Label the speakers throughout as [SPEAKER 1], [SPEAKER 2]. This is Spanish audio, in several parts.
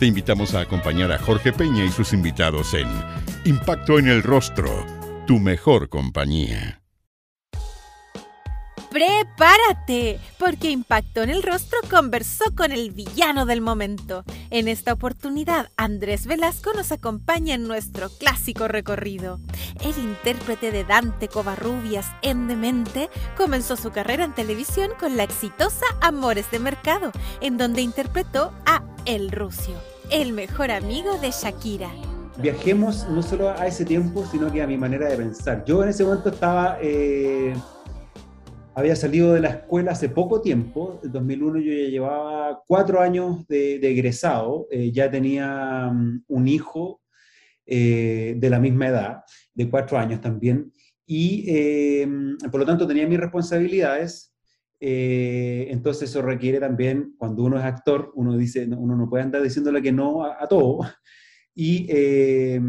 [SPEAKER 1] te invitamos a acompañar a Jorge Peña y sus invitados en Impacto en el Rostro, tu mejor compañía.
[SPEAKER 2] ¡Prepárate! Porque Impacto en el Rostro conversó con el villano del momento. En esta oportunidad, Andrés Velasco nos acompaña en nuestro clásico recorrido. El intérprete de Dante Covarrubias en Demente comenzó su carrera en televisión con la exitosa Amores de Mercado, en donde interpretó a El Rucio el mejor amigo de Shakira.
[SPEAKER 3] Viajemos no solo a ese tiempo, sino que a mi manera de pensar. Yo en ese momento estaba, eh, había salido de la escuela hace poco tiempo, en 2001 yo ya llevaba cuatro años de, egresado, eh, ya tenía mm, un hijo eh, de la misma edad, de cuatro años también, y por lo tanto tenía mis responsabilidades eh, entonces eso requiere también, cuando uno es actor, uno dice, uno no puede andar diciéndole que no a, todo. Y, eh,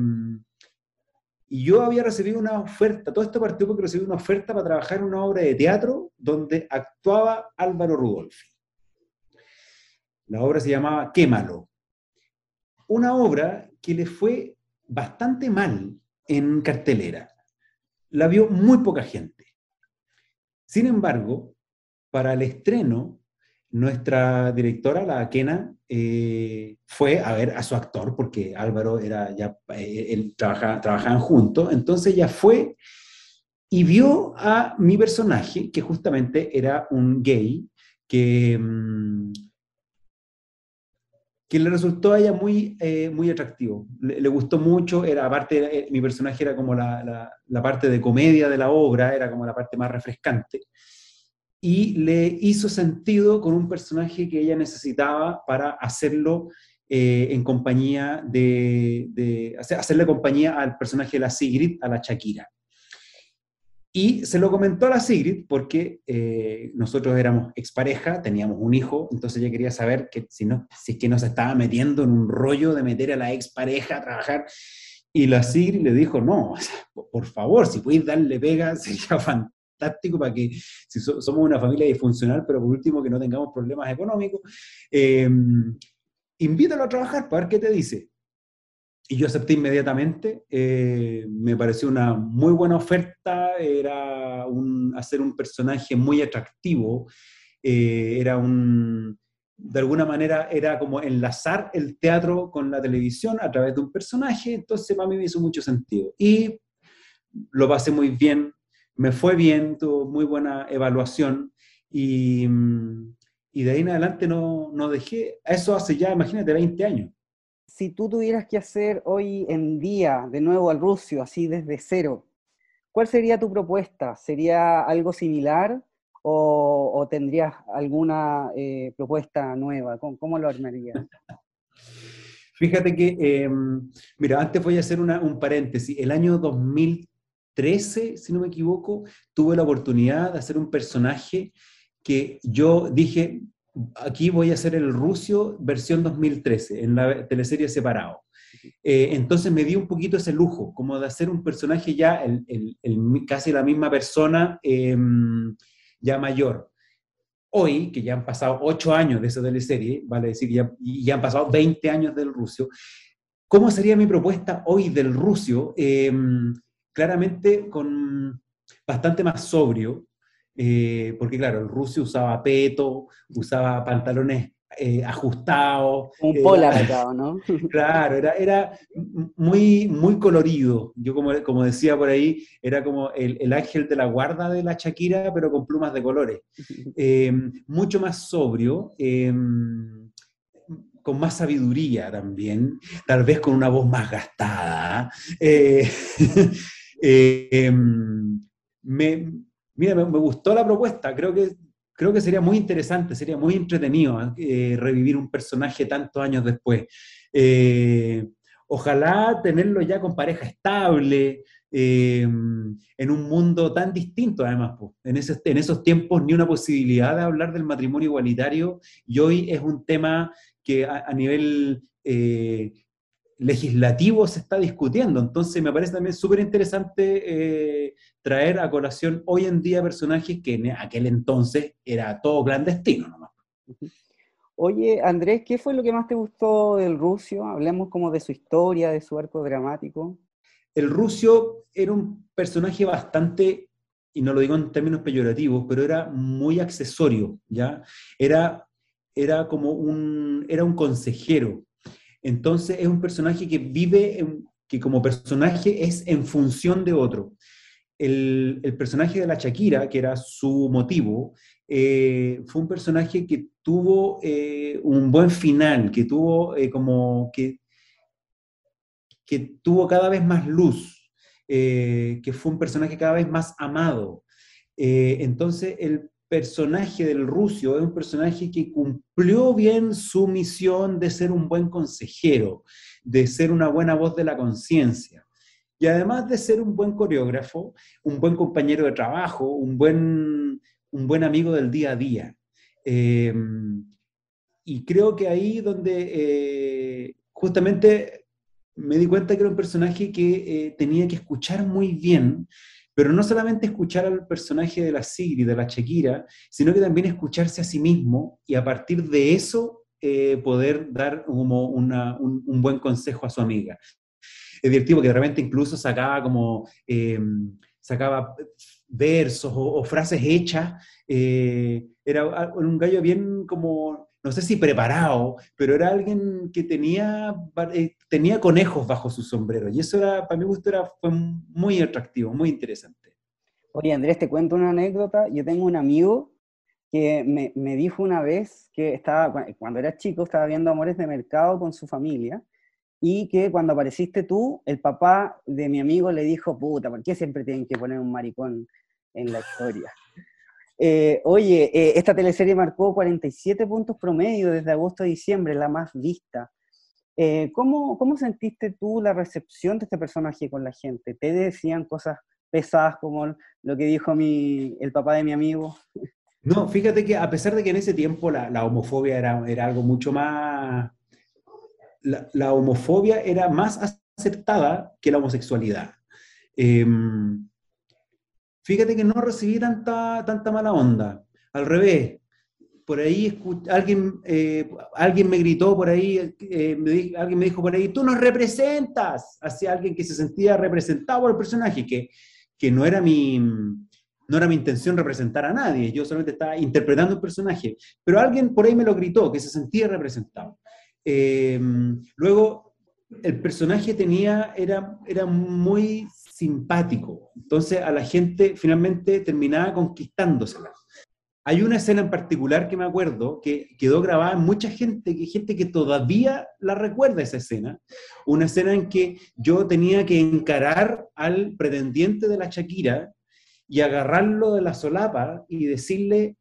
[SPEAKER 3] y yo había recibido una oferta, todo esto partió porque recibí una oferta para trabajar en una obra de teatro donde actuaba Álvaro Rudolfi. La obra se llamaba Quémalo. Una obra que le fue bastante mal en cartelera. La vio muy poca gente. Sin embargo, para el estreno, nuestra directora, la Kena, eh, fue a ver a su actor, porque Álvaro era ya, eh, él trabajaban juntos, entonces ella fue y vio a mi personaje, que justamente era un gay, que, mm, que le resultó a ella muy, eh, muy atractivo. Le, gustó mucho, era aparte, mi personaje era como la, la parte de comedia de la obra, era como la parte más refrescante y le hizo sentido con un personaje que ella necesitaba para hacerlo eh, en compañía de, hacerle compañía al personaje de la Sigrid, a la Shakira. Y se lo comentó a la Sigrid porque eh, nosotros éramos expareja, teníamos un hijo, entonces ella quería saber que si, no, si es que nos estaba metiendo en un rollo de meter a la expareja a trabajar. Y la Sigrid le dijo, no, por favor, si puedes darle pega, sería fantástico para que si somos una familia disfuncional, pero por último que no tengamos problemas económicos, eh, invítalo a trabajar para ver qué te dice. Y yo acepté inmediatamente, eh, me pareció una muy buena oferta, era un, hacer un personaje muy atractivo, eh, era un, de alguna manera era como enlazar el teatro con la televisión a través de un personaje, entonces para mí me hizo mucho sentido. Y lo pasé muy bien, me fue bien, tuvo muy buena evaluación y, mm, y de ahí en adelante no, no dejé, eso hace ya, imagínate, 20 años.
[SPEAKER 4] Si tú tuvieras que hacer hoy en día de nuevo al Rusio, así desde cero, ¿cuál sería tu propuesta? ¿Sería algo similar o, tendrías alguna eh, propuesta nueva? ¿Cómo, ¿Cómo, lo armarías?
[SPEAKER 3] Fíjate que, em, mira, antes voy a hacer un paréntesis. El año 2000 13, si no me equivoco, tuve la oportunidad de hacer un personaje que yo dije, aquí voy a hacer el Rusio versión 2013, en la teleserie separado. Eh, entonces me di un poquito ese lujo, como de hacer un personaje ya, el, casi la misma persona, em, ya mayor. Hoy, que ya han pasado ocho años de esa teleserie, vale decir, ya, ya han pasado 20 años del Rusio, ¿cómo sería mi propuesta hoy del Rusio? Em, claramente con bastante más sobrio, eh, porque claro, el ruso usaba peto, usaba pantalones eh, ajustados.
[SPEAKER 4] Un polar, ¿no?
[SPEAKER 3] claro, era, era muy, muy colorido. Yo como, como decía por ahí, era como el, ángel de la guarda de la Shakira, pero con plumas de colores. Em, mucho más sobrio. Con más sabiduría también, tal vez con una voz más gastada. Eh, Eh, me, mira, me, gustó la propuesta, creo que, creo que sería muy interesante, sería muy entretenido eh, revivir un personaje tantos años después. Eh, ojalá tenerlo ya con pareja estable, en un mundo tan distinto además. En, en esos tiempos ni una posibilidad de hablar del matrimonio igualitario y hoy es un tema que a, nivel legislativo se está discutiendo. Entonces me parece también súper interesante eh, traer a colación hoy en día personajes que en aquel entonces era todo clandestino nomás.
[SPEAKER 4] Oye, Andrés, ¿qué fue lo que más te gustó del Rusio? Hablemos como de su historia, de su arco dramático.
[SPEAKER 3] El Rusio era un personaje bastante, y no lo digo en términos peyorativos, pero era muy accesorio, ¿ya? Era, era como un, era un consejero. Entonces es un personaje que vive, que como personaje es en función de otro. El, el personaje de la Shakira, que era su motivo, eh, fue un personaje que tuvo eh, un buen final, que tuvo eh, como que, que tuvo cada vez más luz, que fue un personaje cada vez más amado. entonces el personaje del Rusio es un personaje que cumplió bien su misión de ser un buen consejero, de ser una buena voz de la conciencia. Y además de ser un buen coreógrafo, un buen compañero de trabajo, un buen, un buen amigo del día a día. Eh, y creo que ahí donde eh, justamente me di cuenta que era un personaje que eh, tenía que escuchar muy bien, pero no solamente escuchar al personaje de la Sigrid, de la Shakira, sino que también escucharse a sí mismo y a partir de eso poder dar como un, un, buen consejo a su amiga. Es divertido que de repente incluso sacaba como, sacaba versos o, frases hechas. Eh, era un gallo bien como, no sé si preparado, pero era alguien que tenía, eh, tenía conejos bajo su sombrero. Y eso era, para mi gusto era, fue muy atractivo, muy interesante.
[SPEAKER 4] Oye, Andrés, te cuento una anécdota. Yo tengo un amigo que me, me, dijo una vez que estaba, cuando era chico, estaba viendo Amores de Mercado con su familia y que cuando apareciste tú, el papá de mi amigo le dijo, puta, ¿por qué siempre tienen que poner un maricón en la historia. Eh, oye, eh, esta teleserie marcó 47 puntos promedio desde agosto a diciembre, la más vista. Eh, ¿cómo, ¿Cómo sentiste tú la recepción de este personaje con la gente? ¿Te decían cosas pesadas como lo que dijo mi, el papá de mi amigo?
[SPEAKER 3] No, fíjate que a pesar de que en ese tiempo la, la homofobia era, era, algo mucho más... La, la, homofobia era más aceptada que la homosexualidad. Eh, Fíjate que no recibí tanta, tanta mala onda. Al revés, por ahí alguien, eh, alguien me gritó por ahí, eh, alguien me dijo por ahí, tú nos representas, hacia alguien que se sentía representado por el personaje, que, que no, era mi, no era mi intención representar a nadie, yo solamente estaba interpretando un personaje, pero alguien por ahí me lo gritó, que se sentía representado. Eh, luego, el personaje tenía, era, era muy simpático. Entonces a la gente finalmente terminaba conquistándosela. Hay una escena en particular que me acuerdo que quedó grabada en mucha gente, que gente que todavía la recuerda esa escena. Una escena en que yo tenía que encarar al pretendiente de la Shakira y agarrarlo de la solapa y decirle,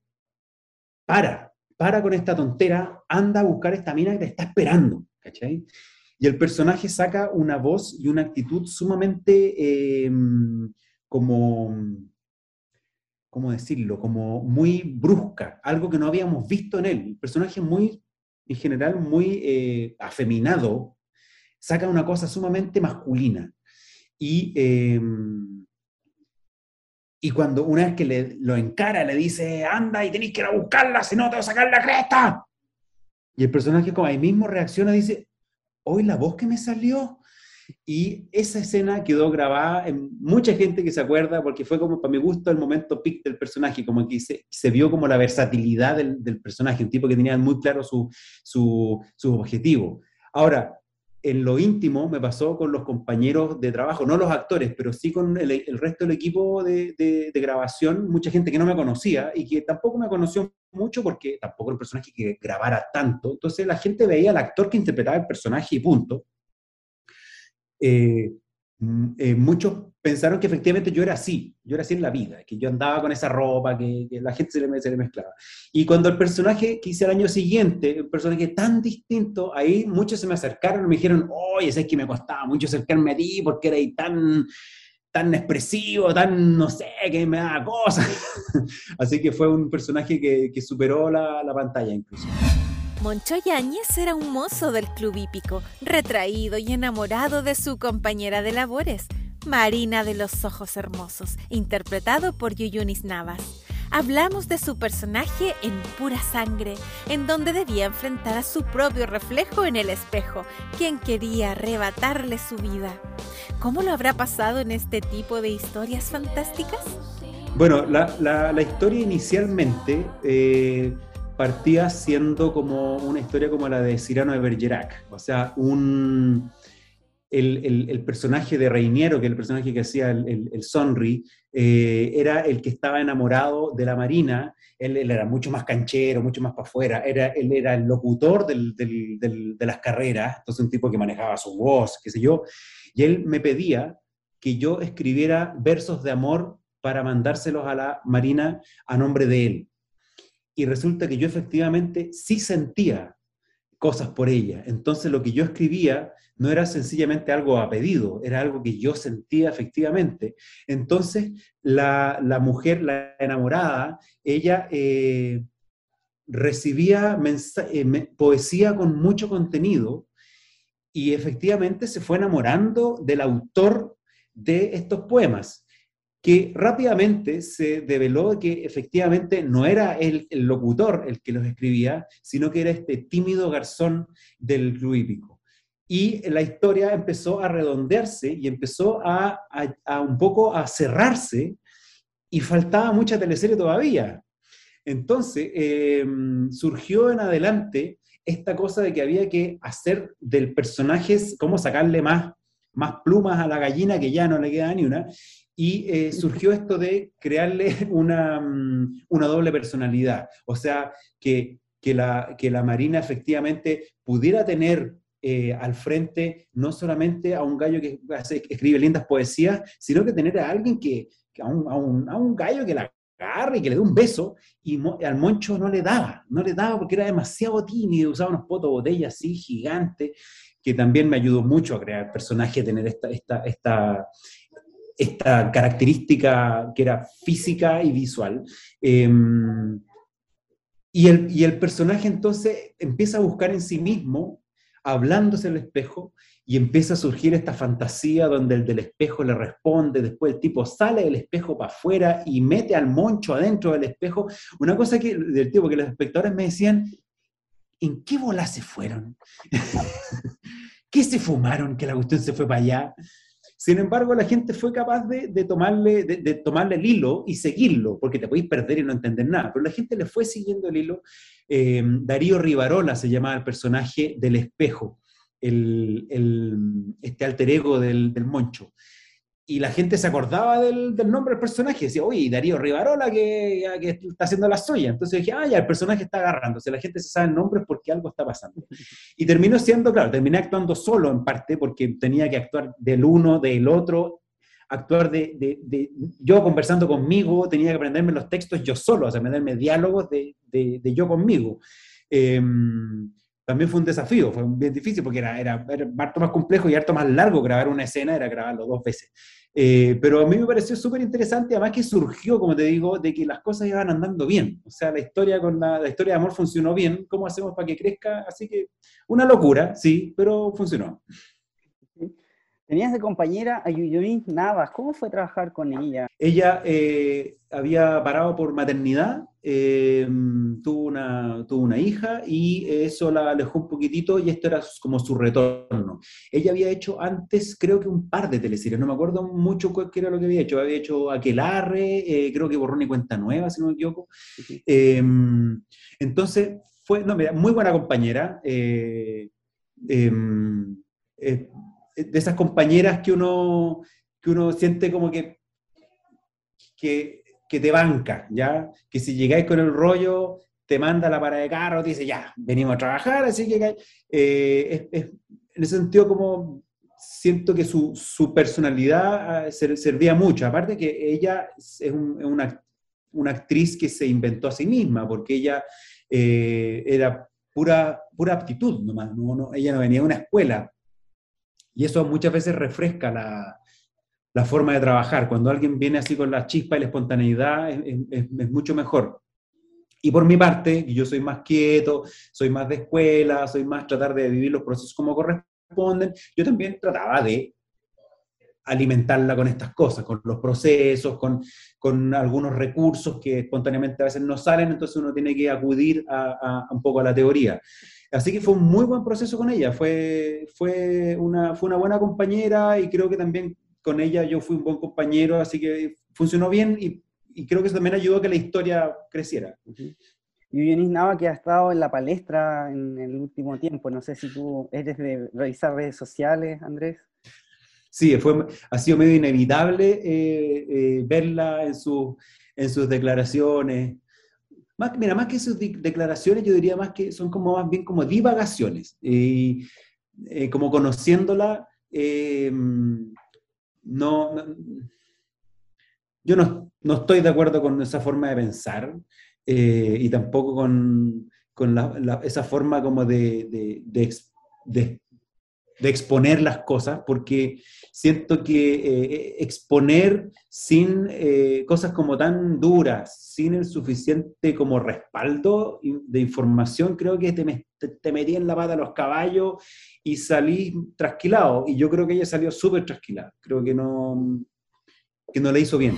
[SPEAKER 3] para, para con esta tontera, anda a buscar esta mina que te está esperando. ¿Cachai? Y el personaje saca una voz y una actitud sumamente em, como, ¿cómo decirlo? Como muy brusca, algo que no habíamos visto en él. Personaje muy, en general, muy eh, afeminado, saca una cosa sumamente masculina. Y, em, y cuando una vez que le, lo encara, le dice, anda y tenéis que ir a buscarla, si no te voy a sacar la cresta. Y el personaje como ahí mismo reacciona dice, hoy la voz que me salió. Y esa escena quedó grabada en mucha gente que se acuerda, porque fue como, para mi gusto, el momento pic del personaje, como que se, se vio como la versatilidad del, del, personaje, un tipo que tenía muy claro su, su, su objetivo. Ahora, en lo íntimo me pasó con los compañeros de trabajo, no los actores, pero sí con el, resto del equipo de, grabación, mucha gente que no me conocía y que tampoco me conoció mucho porque tampoco era un personaje que grabara tanto. Entonces la gente veía al actor que interpretaba el personaje y punto. Eh, mm, eh, muchos pensaron que efectivamente yo era así, yo era así en la vida, que yo andaba con esa ropa, que, la gente se le, se le, mezclaba. Y cuando el personaje que hice el año siguiente, un personaje tan distinto, ahí muchos se me acercaron y me dijeron, oye, es que me costaba mucho acercarme a ti porque ahí tan tan expresivo, tan, no sé, que me da cosas. Así que fue un personaje que, que superó la, la pantalla incluso.
[SPEAKER 2] Moncho Yáñez era un mozo del club hípico, retraído y enamorado de su compañera de labores, Marina de los Ojos Hermosos, interpretado por Yuyunis Navas. Hablamos de su personaje en pura sangre, en donde debía enfrentar a su propio reflejo en el espejo, quien quería arrebatarle su vida. ¿Cómo lo habrá pasado en este tipo de historias fantásticas?
[SPEAKER 3] Bueno, la, historia inicialmente eh, partía siendo como una historia como la de Cyrano de Bergerac, o sea, un, el, personaje de Reiniero, que es el personaje que hacía el, el Sonri, eh, era el que estaba enamorado de la Marina, él, era mucho más canchero, mucho más para afuera, era, él era el locutor de las carreras, entonces un tipo que manejaba su voz, qué sé yo, y él me pedía que yo escribiera versos de amor para mandárselos a la Marina a nombre de él. Y resulta que yo efectivamente sí sentía cosas por ella. Entonces lo que yo escribía no era sencillamente algo a pedido, era algo que yo sentía efectivamente. Entonces la, mujer, la enamorada, ella eh, recibía eh, poesía con mucho contenido y efectivamente se fue enamorando del autor de estos poemas que rápidamente se develó que efectivamente no era el, locutor el que los escribía, sino que era este tímido garzón del club. Y la historia empezó a redondearse y empezó a, un poco a cerrarse y faltaba mucha teleserie todavía. Entonces em, surgió en adelante esta cosa de que había que hacer del personaje, cómo sacarle más, más plumas a la gallina que ya no le queda ni una, y eh, surgió esto de crearle una, mm, una doble personalidad, o sea, que, que, la, que la Marina efectivamente pudiera tener eh, al frente no solamente a un gallo que, escribe lindas poesías, sino que tener a alguien que, a, un, a, un, a, un, gallo que la agarre y que le dé un beso, y al Moncho no le daba, no le daba porque era demasiado tímido, usaba unos potos botellas así gigantes, que también me ayudó mucho a crear personaje, tener esta, esta, esta, esta característica que era física y visual. Em, y, el, y el personaje entonces empieza a buscar en sí mismo, hablándose el espejo, y empieza a surgir esta fantasía donde el del espejo le responde, después el tipo sale del espejo para afuera y mete al moncho adentro del espejo. Una cosa que, del tipo que los espectadores me decían, ¿en qué bola se fueron? ¿Qué se fumaron que la cuestión se fue para allá? Sin embargo, la gente fue capaz de, tomarle, de, tomarle el hilo y seguirlo, porque te podéis perder y no entender nada, pero la gente le fue siguiendo el hilo. Eh, Darío Rivarola se llamaba el personaje del espejo, el, este alter ego del Moncho y la gente se acordaba del, nombre del personaje, decía, oye, Darío Rivarola que, está haciendo la suya. Entonces dije, ah, ya, el personaje está agarrándose, la gente se sabe el nombre porque algo está pasando. Y terminó siendo, claro, terminé actuando solo en parte porque tenía que actuar del uno, del otro, actuar de, de, yo conversando conmigo, tenía que aprenderme los textos yo solo, o sea, aprenderme diálogos de, yo conmigo. Em, también fue un desafío, fue bien difícil porque era, era, era harto más complejo y harto más largo grabar una escena, era grabarlo dos veces. Eh, pero a mí me pareció súper interesante, además que surgió, como te digo, de que las cosas iban andando bien. O sea, la historia, con la, historia de amor funcionó bien. ¿Cómo hacemos para que crezca? Así que una locura, sí, pero funcionó.
[SPEAKER 4] Tenías de compañera a Yuyuin Navas. ¿Cómo fue trabajar con ella?
[SPEAKER 3] Ella eh, había parado por maternidad, eh, tuvo, una, tuvo una hija y eso la alejó un poquitito y esto era como su retorno. Ella había hecho antes, creo que un par de teleseries, no me acuerdo mucho qué era lo que había hecho. Había hecho Aquelarre, eh, creo que Borrón y Cuenta Nueva, si no me equivoco. entonces, fue, no, mira, muy buena compañera. Eh, de esas compañeras que uno, que uno siente como que, que, que te banca, ¿ya? Que si llegáis con el rollo, te manda la parada de carro, te dice, ya, venimos a trabajar, así que eh, es, en ese sentido como siento que su, su personalidad ah, servía mucho. Aparte que ella es, una, una, actriz que se inventó a sí misma, porque ella eh, era pura, pura aptitud nomás, no, ella no venía de una escuela. Y eso muchas veces refresca la, la forma de trabajar. Cuando alguien viene así con la chispa y la espontaneidad, es, mucho mejor. Y por mi parte, yo soy más quieto, soy más de escuela, soy más tratar de vivir los procesos como corresponden, yo también trataba de alimentarla con estas cosas, con los procesos, con, con algunos recursos que espontáneamente a veces no salen, entonces uno tiene que acudir a, un poco a la teoría. Así que fue un muy buen proceso con ella, fue, fue, una, fue una buena compañera y creo que también con ella yo fui un buen compañero, así que funcionó bien y, creo que eso también ayudó a que la historia creciera.
[SPEAKER 4] Y Yunis Nava, que ha estado en la palestra en el último tiempo, no sé si tú eres de revisar redes sociales, Andrés.
[SPEAKER 3] Sí, fue, ha sido medio inevitable eh, eh, verla en, en sus declaraciones. Mira, más que sus declaraciones, yo diría más que son como más bien como divagaciones. Y eh, como conociéndola, no, yo no, no, estoy de acuerdo con esa forma de pensar y tampoco con, con esa forma como de, de, de, de exponer las cosas, porque siento que eh, exponer sin eh, cosas como tan duras, sin el suficiente como respaldo de información, creo que te, te, metí en la pata los caballos y salí trasquilado. Y yo creo que ella salió súper trasquilada. Creo que no, que no le hizo bien.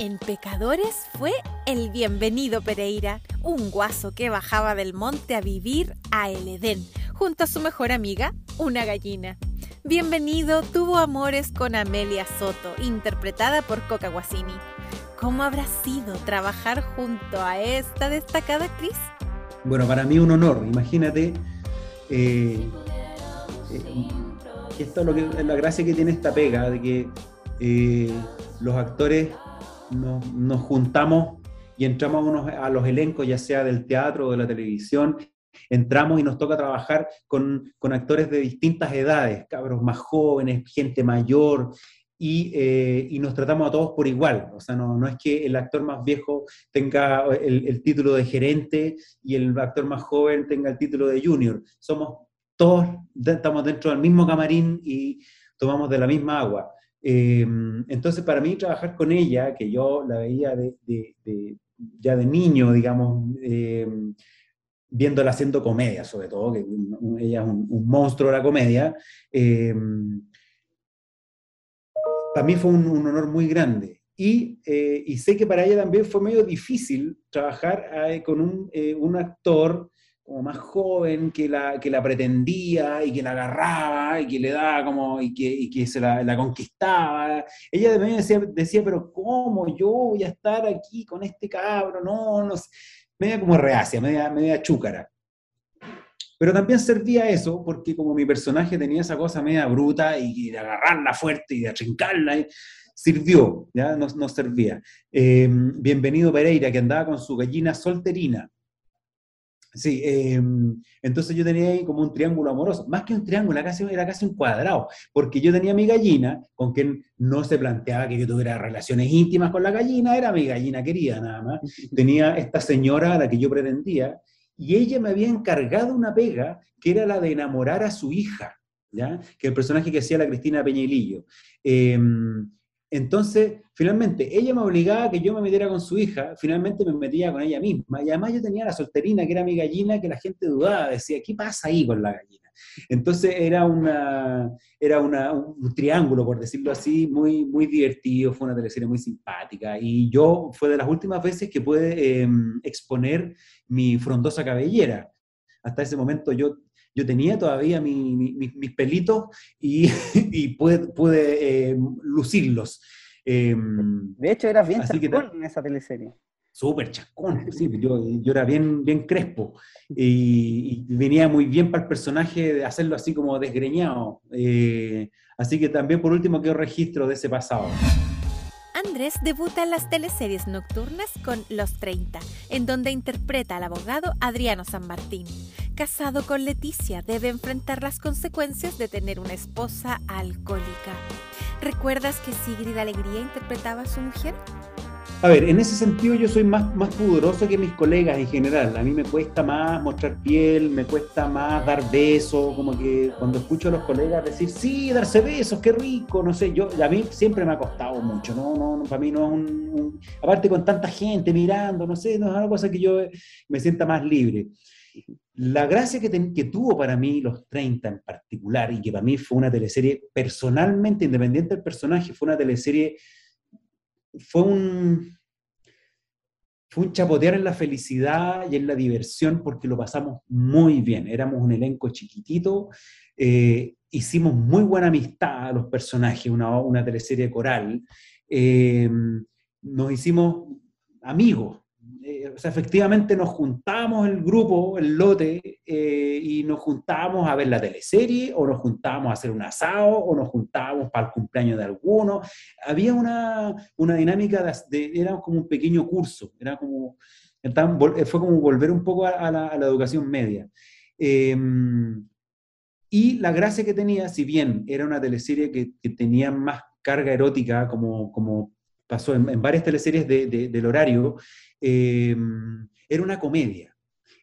[SPEAKER 2] En Pecadores fue el bienvenido Pereira, un guaso que bajaba del monte a vivir a El Edén, junto a su mejor amiga, una gallina. Bienvenido tuvo amores con Amelia Soto, interpretada por Coca Guasini. ¿Cómo habrá sido trabajar junto a esta destacada actriz?
[SPEAKER 3] Bueno, para mí un honor, imagínate. Eh, eh, esto es, lo que, la gracia que tiene esta pega, de que eh, los actores nos, juntamos y entramos a, los elencos, ya sea del teatro o de la televisión, entramos y nos toca trabajar con, actores de distintas edades, cabros más jóvenes, gente mayor, eh, y, nos tratamos a todos por igual. O sea, no, es que el actor más viejo tenga el, título de gerente y el actor más joven tenga el título de junior. Somos todos, estamos dentro del mismo camarín y tomamos de la misma agua. Em, entonces, para mí trabajar con ella, que yo la veía de, ya de niño, digamos, em, viéndola haciendo comedia, sobre todo, que ella es un, monstruo de la comedia, em, para mí fue un, honor muy grande. Eh, y, sé que para ella también fue medio difícil trabajar eh, con un, eh, un actor como más joven que la, que la pretendía y que la agarraba y que le daba como, y que, y se la, conquistaba. Ella de decía, decía, pero ¿cómo yo voy a estar aquí con este cabro? No, no sé. Media como reacia, media, media chúcara. Pero también servía eso, porque como mi personaje tenía esa cosa media bruta y de agarrarla fuerte y de atrincarla, sirvió, ¿ya? Nos servía. Eh, bienvenido Pereira, que andaba con su gallina solterina Sí, em, entonces yo tenía ahí como un triángulo amoroso, más que un triángulo, era casi, era casi un cuadrado, porque yo tenía mi gallina, con quien no se planteaba que yo tuviera relaciones íntimas con la gallina, era mi gallina querida nada más. Tenía esta señora a la que yo pretendía, y ella me había encargado una pega que era la de enamorar a su hija, ¿ya? que el personaje que hacía la Cristina Peñailillo. Eh, entonces, finalmente, ella me obligaba a que yo me metiera con su hija, finalmente me metía con ella misma, y además yo tenía la solterina, que era mi gallina, que la gente dudaba, decía, ¿qué pasa ahí con la gallina? Entonces era, una, era un triángulo, por decirlo así, muy, muy divertido, fue una teleserie muy simpática, y yo fue de las últimas veces que pude em, exponer mi frondosa cabellera. Hasta ese momento yo yo tenía todavía mis pelitos y, pude, eh, lucirlos.
[SPEAKER 4] Em, de hecho, eras bien chascón en esa teleserie.
[SPEAKER 3] Súper chascón, sí, yo, era bien, bien crespo y, venía muy bien para el personaje de hacerlo así como desgreñado. Eh, así que también por último quedó registro de ese pasado.
[SPEAKER 2] Andrés debuta en las teleseries nocturnas con Los 30, en donde interpreta al abogado Adriano San Martín. Casado con Leticia, debe enfrentar las consecuencias de tener una esposa alcohólica. ¿Recuerdas que Sigrid Alegría interpretaba a su mujer?
[SPEAKER 3] A ver, en ese sentido yo soy más, más pudoroso que mis colegas en general. A mí me cuesta más mostrar piel, me cuesta más dar besos, como que cuando escucho a los colegas decir, sí, darse besos, qué rico, no sé, yo, a mí siempre me ha costado mucho, no, no, para mí no es un, aparte con tanta gente mirando, no sé, no es una cosa que yo me sienta más libre. La gracia que, que tuvo para mí los 30 en particular, y que para mí fue una teleserie personalmente, independiente del personaje, fue una teleserie fue un, fue un chapotear en la felicidad y en la diversión porque lo pasamos muy bien. Éramos un elenco chiquitito, eh, hicimos muy buena amistad a los personajes, una, una teleserie coral. Eh, nos hicimos amigos, o sea, efectivamente nos juntábamos el grupo, el lote, eh, y nos juntábamos a ver la teleserie, o nos juntábamos a hacer un asado, o nos juntábamos para el cumpleaños de alguno. Había una, una dinámica, de, era como un pequeño curso, era como, fue como volver un poco a, la, educación media. Em, y la gracia que tenía, si bien era una teleserie que, que tenía más carga erótica, como, como pasó en, varias teleseries del horario, eh, era una comedia.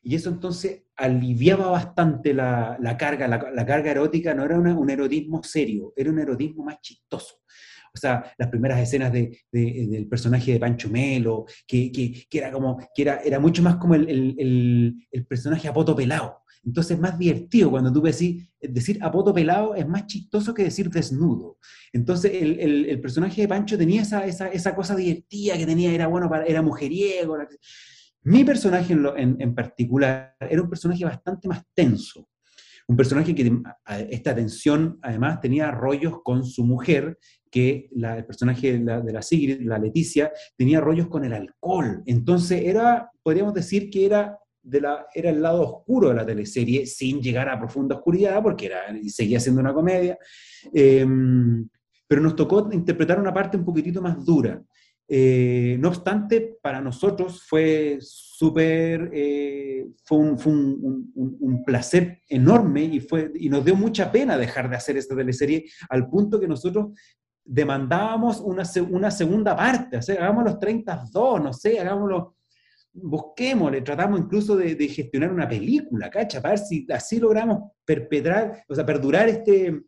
[SPEAKER 3] Y eso entonces aliviaba bastante la, carga, la, carga erótica no era un erotismo serio, era un erotismo más chistoso. O sea, las primeras escenas del personaje de Pancho Melo, que, era como, que era, era mucho más como el, el personaje apoto pelado. Entonces es más divertido cuando tú decís, decir apoto pelado es más chistoso que decir desnudo. Entonces el, personaje de Pancho tenía esa, esa, cosa divertida que tenía, era bueno, para, era mujeriego. Mi personaje en, particular era un personaje bastante más tenso. Un personaje que esta tensión además tenía rollos con su mujer, que el personaje de la, de la Sigrid, la Leticia, tenía rollos con el alcohol. Entonces era, podríamos decir que era la, era el lado oscuro de la teleserie, sin llegar a profunda oscuridad, porque era, seguía siendo una comedia. Em, pero nos tocó interpretar una parte un poquitito más dura. Eh, no obstante, para nosotros fue súper, eh, fue, un, placer enorme y, fue, y nos dio mucha pena dejar de hacer esta teleserie al punto que nosotros demandábamos una, una segunda parte, o sea, hagamos los 32, no sé, hagámoslo busquémosle, tratamos incluso de, gestionar una película, ¿cacha? Para ver si así logramos perpetrar, o sea, perdurar este,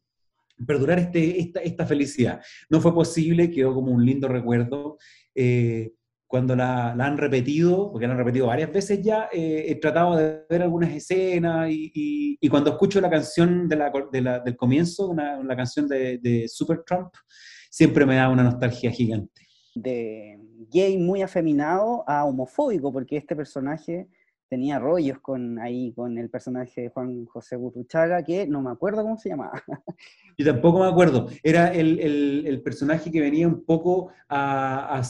[SPEAKER 3] perdurar este, esta, esta felicidad. No fue posible, quedó como un lindo recuerdo. Eh, cuando la, han repetido, porque la han repetido varias veces ya, eh, he tratado de ver algunas escenas y, y, cuando escucho la canción de la, de la, del comienzo, una, la canción de, de Super Trump, siempre me da una nostalgia gigante.
[SPEAKER 4] De, gay muy afeminado a homofóbico, porque este personaje tenía rollos con ahí con el personaje de Juan José Gurruchaga, que no me acuerdo cómo se llamaba.
[SPEAKER 3] Yo tampoco me acuerdo. Era el, el, personaje que venía un poco a,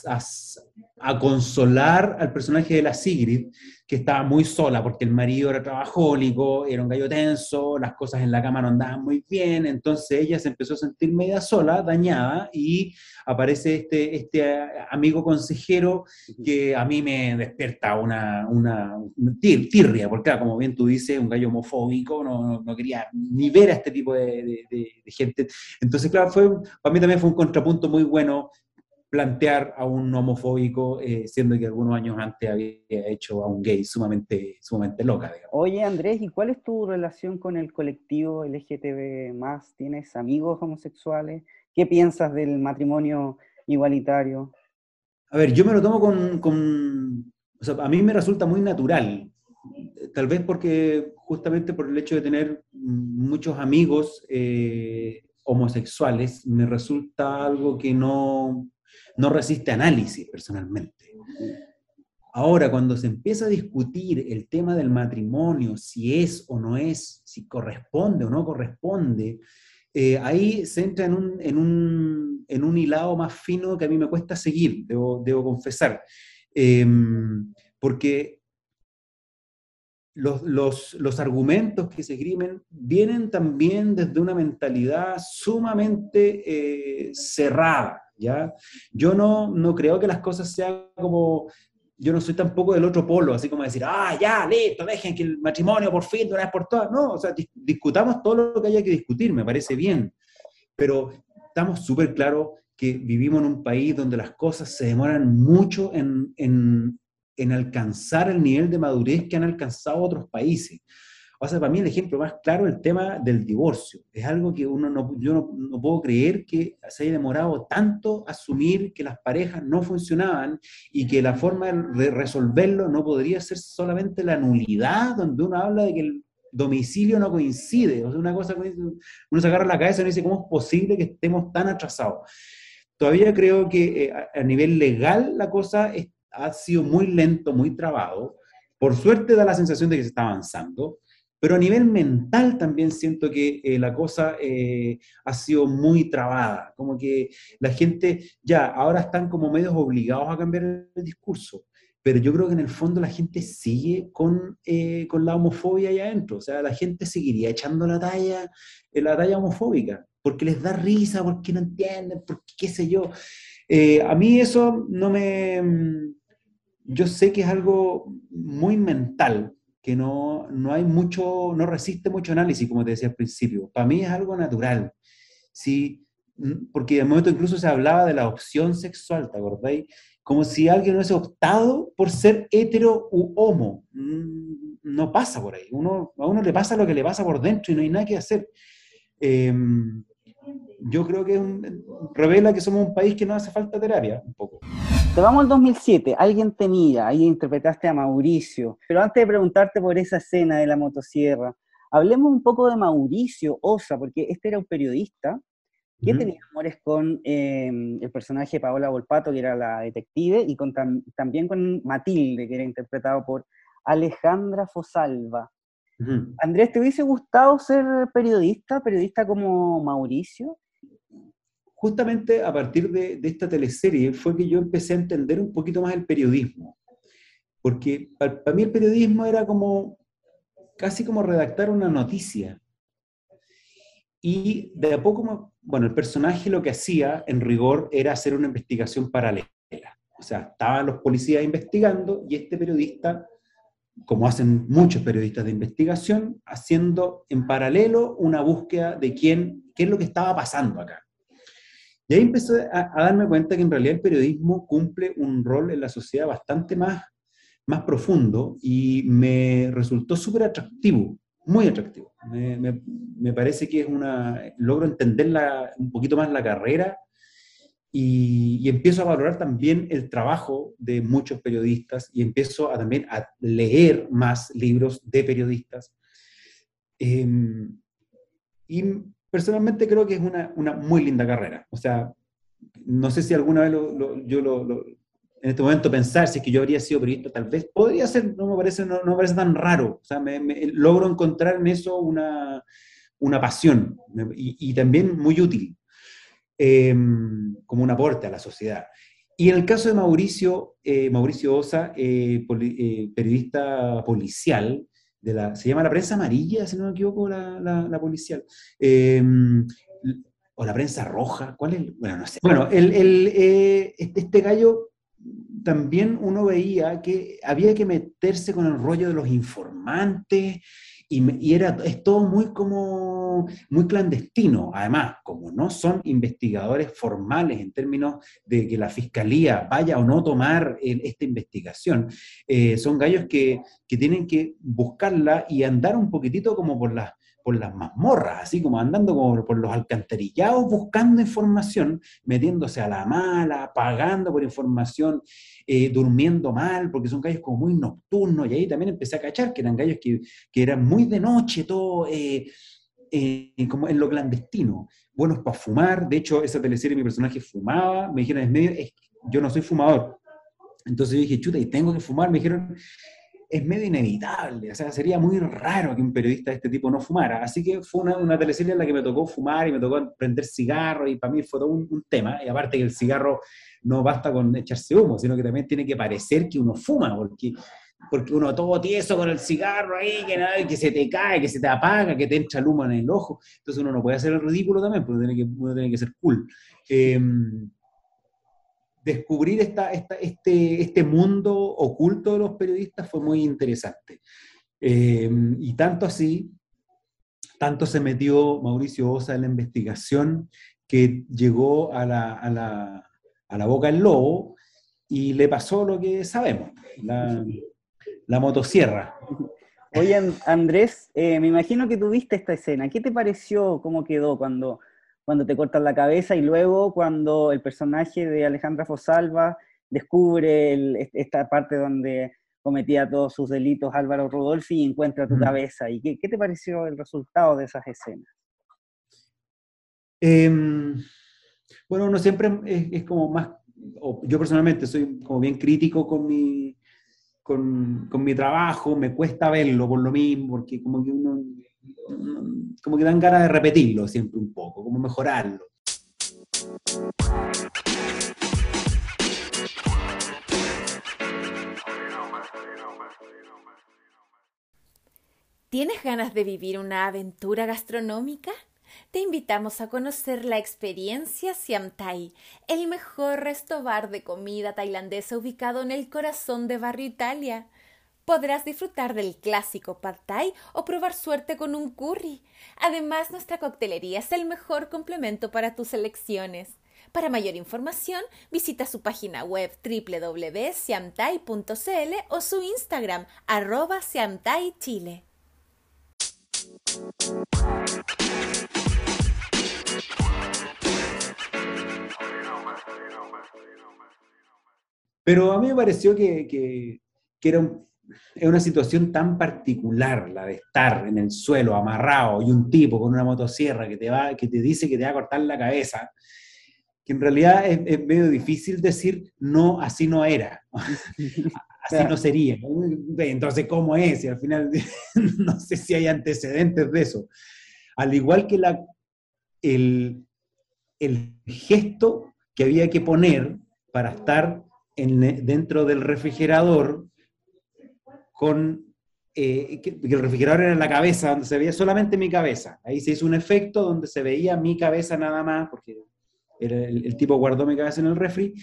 [SPEAKER 3] consolar al personaje de la Sigrid, que estaba muy sola porque el marido era trabajólico, era un gallo tenso, las cosas en la cama no andaban muy bien, entonces ella se empezó a sentir media sola, dañada, y aparece este, este amigo consejero que a mí me despierta una, una, tirria, porque como bien tú dices, un gallo homofóbico, no, no, quería ni ver a este tipo de, de, gente. Entonces, claro, fue, para mí también fue un contrapunto muy bueno plantear a un homofóbico, eh, siendo que algunos años antes había hecho a un gay sumamente, sumamente loca.
[SPEAKER 4] Oye, Andrés, ¿y cuál es tu relación con el colectivo LGTB+. ¿Tienes amigos homosexuales? ¿Qué piensas del matrimonio igualitario?
[SPEAKER 3] A ver, yo me lo tomo con... con o sea, a mí me resulta muy natural. Tal vez porque justamente por el hecho de tener muchos amigos eh, homosexuales, me resulta algo que no, no resiste análisis personalmente. Ahora, cuando se empieza a discutir el tema del matrimonio, si es o no es, si corresponde o no corresponde, eh, ahí se entra en un, en, un, en un, hilado más fino que a mí me cuesta seguir, debo, debo confesar. Em, porque los, los, los, argumentos que se esgrimen vienen también desde una mentalidad sumamente eh, cerrada ¿ya? Yo no, no creo que las cosas sean como yo no soy tampoco del otro polo, así como decir, ah, ya, listo, dejen que el matrimonio por fin, de una vez por todas. No, o sea, discutamos todo lo que haya que discutir, me parece bien. Pero estamos súper claros que vivimos en un país donde las cosas se demoran mucho en, en, en alcanzar el nivel de madurez que han alcanzado otros países. O sea, para mí el ejemplo más claro es el tema del divorcio. Es algo que uno no, yo no, puedo creer que se haya demorado tanto asumir que las parejas no funcionaban y que la forma de resolverlo no podría ser solamente la nulidad, donde uno habla de que el domicilio no coincide. O sea, una cosa, uno se agarra la cabeza y dice, ¿cómo es posible que estemos tan atrasados? Todavía creo que eh, a, nivel legal la cosa ha sido muy lento, muy trabado. Por suerte da la sensación de que se está avanzando pero a nivel mental también siento que eh, la cosa eh, ha sido muy trabada, como que la gente ya ahora están como medios obligados a cambiar el discurso, pero yo creo que en el fondo la gente sigue con, eh, con la homofobia allá adentro, o sea, la gente seguiría echando la talla, la talla homofóbica, porque les da risa, porque no entienden, porque qué sé yo. a mí eso no me... Yo sé que es algo muy mental, que no, no hay mucho, no resiste mucho análisis, como te decía al principio. Para mí es algo natural. Sí, mm, porque de momento incluso se hablaba de la opción sexual, ¿te acordáis? Como si alguien hubiese optado por ser hetero u homo. Mm, no pasa por ahí. Uno, a uno le pasa lo que le pasa por dentro y no hay nada que hacer. Em, yo creo que revela que somos un país que no hace falta terapia, un poco.
[SPEAKER 4] Te vamos al 2007, alguien tenía, ahí interpretaste a Mauricio, pero antes de preguntarte por esa escena de la motosierra, hablemos un poco de Mauricio Osa, porque este era un periodista que tenía amores con em, el personaje de Paola Volpato, que era la detective, y con también con Matilde, que era interpretado por Alejandra Fosalva. Andrés, ¿te hubiese gustado ser periodista, periodista como Mauricio?
[SPEAKER 3] Justamente a partir de, esta teleserie fue que yo empecé a entender un poquito más el periodismo. Porque para, mí el periodismo era como casi como redactar una noticia. Y de a poco, bueno, el personaje lo que hacía en rigor era hacer una investigación paralela. O sea, estaban los policías investigando y este periodista como hacen muchos periodistas de investigación, haciendo en paralelo una búsqueda de quién, qué es lo que estaba pasando acá. Y ahí empecé a, darme cuenta que en realidad el periodismo cumple un rol en la sociedad bastante más, más profundo y me resultó súper atractivo, muy atractivo. Me, me, parece que es una, logro entender un poquito más la carrera y, empiezo a valorar también el trabajo de muchos periodistas y empiezo a, también a leer más libros de periodistas. Em, y personalmente creo que es una, una, muy linda carrera. O sea, no sé si alguna vez yo lo, en este momento pensar si es que yo habría sido periodista, tal vez podría ser, no me parece, no, me parece tan raro. O sea, logro encontrar en eso una, una pasión y, y también muy útil. Em, como un aporte a la sociedad. Y en el caso de Mauricio, eh, Mauricio Osa, eh, eh, periodista policial, se llama La Prensa Amarilla, si no me equivoco, la, policial, em, o la prensa roja, ¿cuál es? Bueno, no sé. Bueno, el, este, este gallo también uno veía que había que meterse con el rollo de los informantes y, era, es todo muy como, muy clandestino. Además, como no son investigadores formales en términos de que la fiscalía vaya o no tomar esta investigación, eh, son gallos que, que tienen que buscarla y andar un poquitito como por las por las mazmorras, así como andando como por los alcantarillados buscando información, metiéndose a la mala, pagando por información, eh, durmiendo mal, porque son gallos como muy nocturnos, y ahí también empecé a cachar que eran gallos que, que eran muy de noche, todo eh, eh, como en lo clandestino, buenos para fumar, de hecho esa teleserie mi personaje fumaba, me dijeron, es medio, yo no soy fumador, entonces yo dije, chuta, y tengo que fumar, me dijeron, es medio inevitable, o sea, sería muy raro que un periodista de este tipo no fumara. Así que fue una, una teleserie en la que me tocó fumar y me tocó prender cigarro y para mí fue todo un, tema. Y aparte que el cigarro no basta con echarse humo, sino que también tiene que parecer que uno fuma, porque, porque uno todo tieso con el cigarro ahí, que, nada, que se te cae, que se te apaga, que te entra el humo en el ojo. Entonces uno no puede hacer el ridículo también, porque uno tiene que, uno tiene que ser cool. Em, descubrir este, este mundo oculto de los periodistas fue muy interesante. Eh, y tanto así, tanto se metió Mauricio Osa en la investigación que llegó a la, boca del lobo y le pasó lo que sabemos, la, la motosierra.
[SPEAKER 4] Oye, Andrés, eh, me imagino que tuviste esta escena. ¿Qué te pareció, cómo quedó cuando, cuando te cortan la cabeza y luego cuando el personaje de Alejandra Fosalva descubre esta parte donde cometía todos sus delitos Álvaro Rudolfi y encuentra tu cabeza? ¿Y qué, te pareció el resultado de esas escenas?
[SPEAKER 3] Em, bueno, uno siempre es, como más, yo personalmente soy como bien crítico con mi, con, con, mi trabajo, me cuesta verlo por lo mismo, porque como que uno, como que dan ganas de repetirlo siempre un poco, como mejorarlo.
[SPEAKER 2] ¿Tienes ganas de vivir una aventura gastronómica? te invitamos a conocer la experiencia Siam Thai, el mejor restobar de comida tailandesa ubicado en el corazón de Barrio Italia. Podrás disfrutar del clásico pad thai o probar suerte con un curry. Además, nuestra coctelería es el mejor complemento para tus elecciones. Para mayor información, visita su página web www.siamthai.cl o su Instagram arroba.
[SPEAKER 3] Pero a mí me pareció que, era una situación tan particular la de estar en el suelo amarrado y un tipo con una motosierra que te, va, que te dice que te va a cortar la cabeza, que en realidad es, medio difícil decir, no, así no era, así no sería. Entonces, ¿cómo es? Y al final no sé si hay antecedentes de eso. Al igual que la, el, el gesto que había que poner para estar dentro del refrigerador con eh, que, el refrigerador era la cabeza, donde se veía solamente mi cabeza. Ahí se hizo un efecto donde se veía mi cabeza nada más, porque el, tipo guardó mi cabeza en el refri,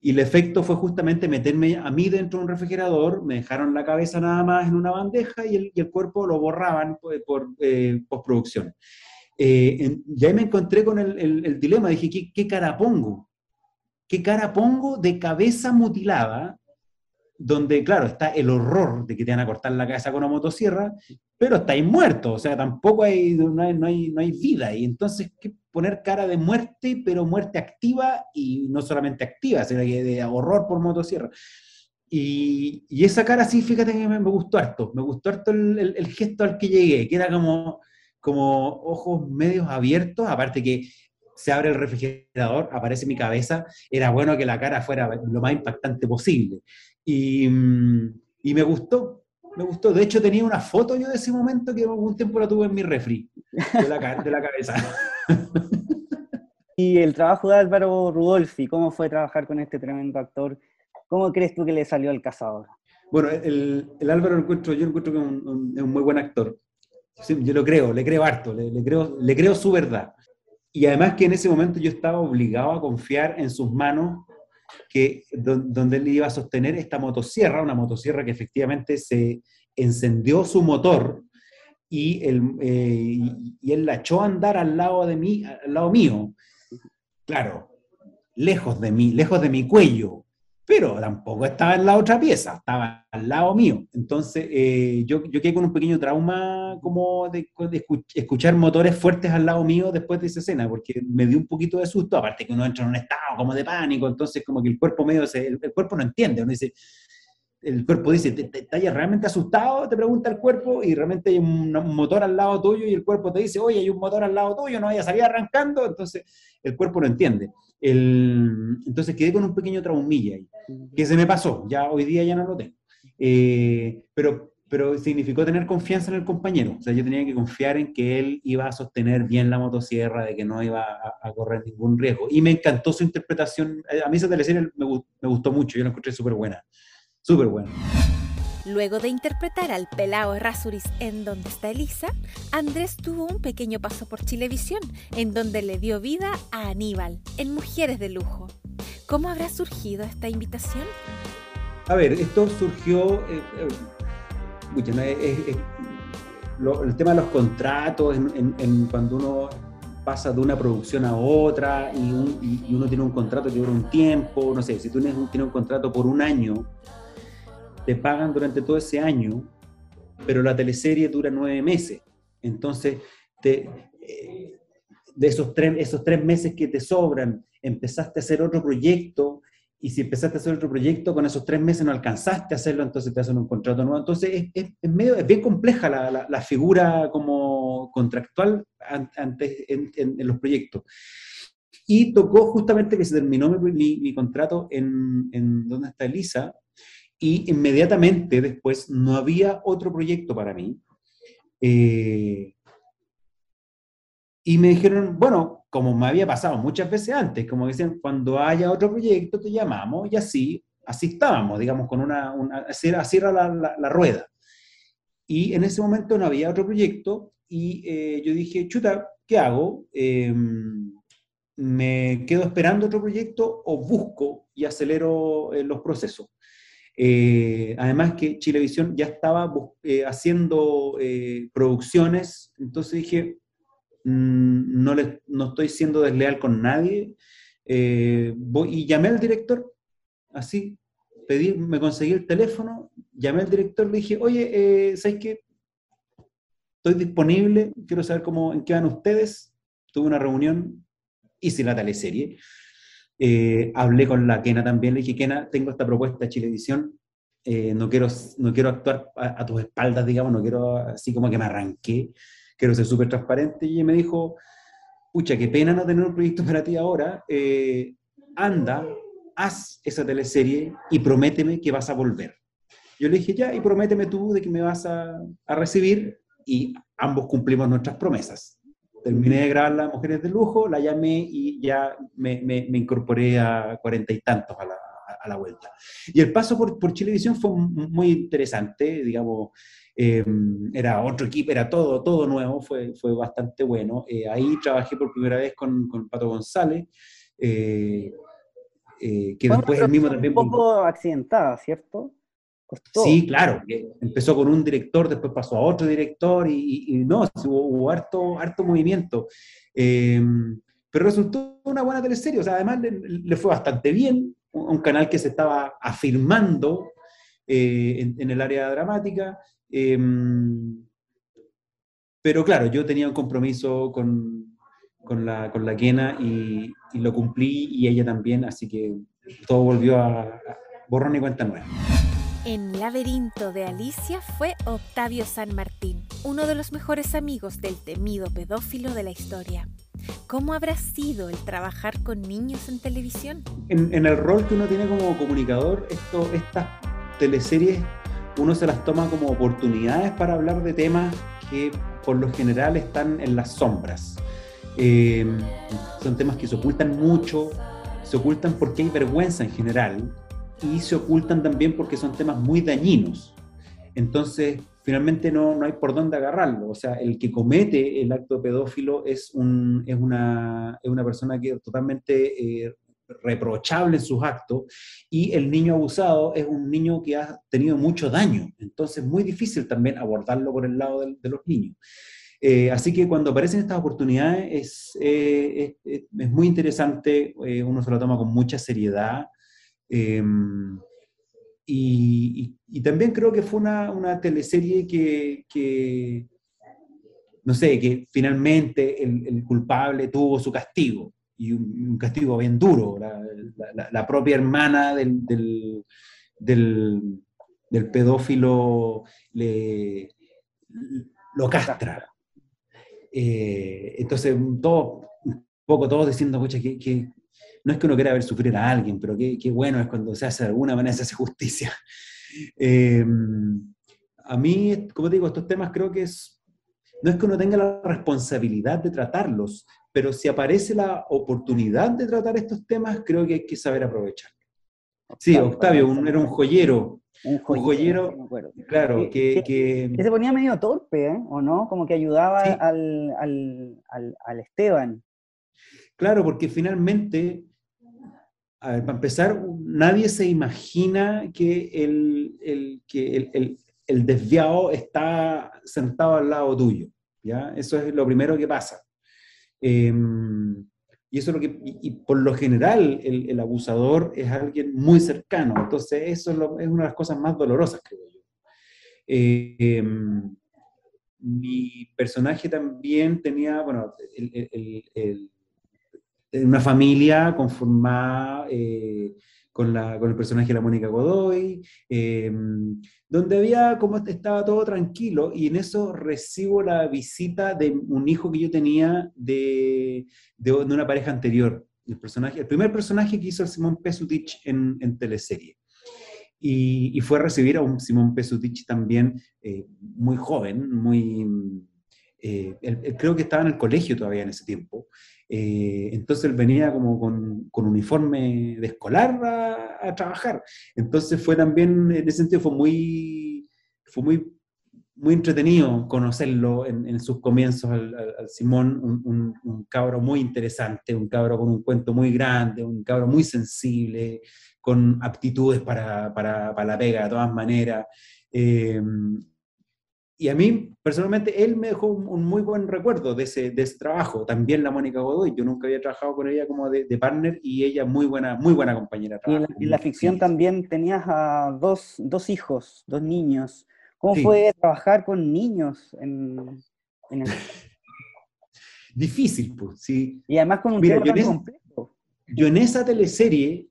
[SPEAKER 3] y el efecto fue justamente meterme a mí dentro de un refrigerador, me dejaron la cabeza nada más en una bandeja y el, cuerpo lo borraban por, eh, postproducción. Eh, y ahí me encontré con el, dilema, dije, ¿qué, ¿qué, cara pongo? ¿Qué cara pongo de cabeza mutilada? Donde, claro, está el horror de que te van a cortar la cabeza con una motosierra, pero estáis muerto, o sea, tampoco hay, no hay, no hay, vida. Y entonces, ¿qué poner cara de muerte, pero muerte activa y no solamente activa, sino que de horror por motosierra? Y, esa cara sí, fíjate que me, gustó harto, me gustó harto el, el, gesto al que llegué, que era como, como ojos medios abiertos, aparte que se abre el refrigerador, aparece mi cabeza, era bueno que la cara fuera lo más impactante posible. Y, y me gustó, me gustó. De hecho, tenía una foto yo de ese momento que algún tiempo la tuve en mi refri, de la, de la cabeza.
[SPEAKER 4] y el trabajo de Álvaro Rudolfi, ¿cómo fue trabajar con este tremendo actor? ¿Cómo crees tú que le salió al cazador?
[SPEAKER 3] Bueno, el, el Álvaro encuentro, yo encuentro que es un, muy buen actor. Yo lo creo, le creo harto, le, creo, le creo su verdad. Y además que en ese momento yo estaba obligado a confiar en sus manos que, donde él iba a sostener esta motosierra, una motosierra que efectivamente se encendió su motor y él, eh, y él la echó a andar al lado de mí, al lado mío. Claro, lejos de mí, lejos de mi cuello, pero tampoco estaba en la otra pieza, estaba al lado mío. Entonces, eh, yo, yo, quedé con un pequeño trauma como de, escuchar motores fuertes al lado mío después de esa escena, porque me dio un poquito de susto, aparte que uno entra en un estado como de pánico, entonces como que el cuerpo medio, se, el, cuerpo no entiende, uno dice, el cuerpo dice, ¿estás realmente asustado? Te pregunta el cuerpo, y realmente hay un, motor al lado tuyo, y el cuerpo te dice, oye, hay un motor al lado tuyo, no vaya a salir arrancando, entonces el cuerpo no entiende. El, entonces quedé con un pequeño traumilla ahí, que se me pasó, ya hoy día ya no lo tengo. Eh, pero, pero significó tener confianza en el compañero, o sea, yo tenía que confiar en que él iba a sostener bien la motosierra, de que no iba a, correr ningún riesgo. Y me encantó su interpretación, eh, a mí esa teleserie me, me gustó mucho, yo la encontré súper buena, súper buena.
[SPEAKER 2] Luego de interpretar al pelao Rasuris en Donde está Elisa, Andrés tuvo un pequeño paso por Chilevisión, en donde le dio vida a Aníbal, en Mujeres de Lujo. ¿Cómo habrá surgido esta invitación?
[SPEAKER 3] A ver, esto surgió, eh, eh, el tema de los contratos, en, cuando uno pasa de una producción a otra y, uno tiene un contrato que dura un tiempo, no sé, si tú tienes, tienes un contrato por un año, te pagan durante todo ese año, pero la teleserie dura nueve meses. Entonces, te, eh, de esos tres, esos tres meses que te sobran, empezaste a hacer otro proyecto y si empezaste a hacer otro proyecto, con esos tres meses no alcanzaste a hacerlo, entonces te hacen un contrato nuevo. Entonces es, es, medio, es bien compleja la, la, figura como contractual ante, en, en, los proyectos. Y tocó justamente que se terminó mi, mi, contrato en, en donde está Elisa, y inmediatamente después no había otro proyecto para mí. Eh, y me dijeron, bueno, como me había pasado muchas veces antes, como decían, cuando haya otro proyecto te llamamos y así, así estábamos, digamos, con una, una así, era la, la, rueda. Y en ese momento no había otro proyecto y eh, yo dije, chuta, ¿qué hago? Em, ¿Me quedo esperando otro proyecto o busco y acelero eh, los procesos? Eh, además que Chilevisión ya estaba haciendo producciones, entonces dije, Mm, no, le, no estoy siendo desleal con nadie. Eh, y llamé al director, así, pedí, me conseguí el teléfono, llamé al director, le dije, oye, eh, ¿sabes qué? Estoy disponible, quiero saber cómo, en qué van ustedes. Tuve una reunión, hice la teleserie. Eh, hablé con la Kena también, le dije, Kena, tengo esta propuesta de Chilevisión, eh, no, quiero, no quiero actuar a, a, tus espaldas, digamos, no quiero así como que me arranqué quiero ser súper transparente, y me dijo, pucha, qué pena no tener un proyecto para ti ahora, eh, anda, haz esa teleserie y prométeme que vas a volver. Yo le dije, ya, y prométeme tú de que me vas a, a recibir, y ambos cumplimos nuestras promesas. Terminé de grabar Las Mujeres de Lujo, la llamé y ya me, me, me incorporé a cuarenta y tantos a la, a la vuelta. Y el paso por, por Chilevisión fue muy interesante, digamos, Em, era otro equipo, era todo, todo nuevo, fue, fue bastante bueno. Eh, ahí trabajé por primera vez con, con Pato González, eh, eh, que después el mismo también...
[SPEAKER 4] Un poco accidentada, ¿cierto?
[SPEAKER 3] Sí, claro, empezó con un director, después pasó a otro director y, no, hubo, harto, harto movimiento. Em, pero resultó una buena teleserie, o sea, además le, fue bastante bien, un, canal que se estaba afirmando en, en, el área dramática, Em, pero claro, yo tenía un compromiso con, con, la, con la Kena y, lo cumplí y ella también, así que todo volvió a, a borrón y cuenta nueva.
[SPEAKER 2] En Laberinto de Alicia fue Octavio San Martín, uno de los mejores amigos del temido pedófilo de la historia. ¿Cómo habrá sido el trabajar con niños en televisión?
[SPEAKER 3] En, el rol que uno tiene como comunicador, esto, estas teleseries uno se las toma como oportunidades para hablar de temas que por lo general están en las sombras. Em, son temas que se ocultan mucho, se ocultan porque hay vergüenza en general y se ocultan también porque son temas muy dañinos. Entonces, finalmente no, no hay por dónde agarrarlo. O sea, el que comete el acto pedófilo es, un, es, una, es una persona que totalmente eh, reprochable en sus actos y el niño abusado es un niño que ha tenido mucho daño, entonces es muy difícil también abordarlo por el lado de, los niños. Eh, así que cuando aparecen estas oportunidades es, eh, es, muy interesante, eh, uno se lo toma con mucha seriedad. Em, y, también creo que fue una, una teleserie que, no sé, que finalmente el, culpable tuvo su castigo y un, castigo bien duro. La, propia hermana del, del, pedófilo lo castra. Eh, entonces, todo, un poco todos diciendo, que, que, no es que uno quiera ver sufrir a alguien, pero qué, bueno es cuando se hace de alguna manera, se hace justicia. Eh, a mí, como digo, estos temas creo que es, no es que uno tenga la responsabilidad de tratarlos, pero si aparece la oportunidad de tratar estos temas, creo que hay que saber aprovecharlo. Sí, Octavio, era un joyero. Un joyero, claro, que, que,
[SPEAKER 4] se ponía medio torpe, ¿eh? ¿o no? Como que ayudaba al, al, al, Esteban.
[SPEAKER 3] Claro, porque finalmente a ver, para empezar, nadie se imagina que el, el que el, el, desviado está sentado al lado tuyo, ¿ya? Eso es lo primero que pasa. Em, y eso es lo que, y, por lo general, el, abusador es alguien muy cercano. Entonces, eso es, una de las cosas más dolorosas, creo yo. Em, mi personaje también tenía, bueno, una familia conformada eh, con, la, con, el personaje de la Mónica Godoy, em, donde había, como estaba todo tranquilo, y en eso recibo la visita de un hijo que yo tenía de, de, una pareja anterior. El, personaje, el primer personaje que hizo el Simón Pesutich en, en teleserie. Y, fue a recibir a un Simón Pesutich también eh, muy joven, muy... Eh, creo que estaba en el colegio todavía en ese tiempo. Eh, entonces él venía como con, con uniforme de escolar a, trabajar. Entonces fue también, en ese sentido, fue muy, fue muy, muy entretenido conocerlo en, sus comienzos al, Simón, un, un, cabro muy interesante, un cabro con un cuento muy grande, un cabro muy sensible, con aptitudes para, para, para la pega de todas maneras. Eh, y a mí, personalmente, él me dejó un, muy buen recuerdo de ese, de ese, trabajo. También la Mónica Godoy, yo nunca había trabajado con ella como de, de partner y ella muy buena, muy buena compañera.
[SPEAKER 4] Y en la, ficción también tenías a dos, dos, hijos, dos niños. ¿Cómo fue trabajar con niños en, en el...
[SPEAKER 3] Difícil, pues, sí.
[SPEAKER 4] Y además con un Mira,
[SPEAKER 3] yo completo. Yo en esa teleserie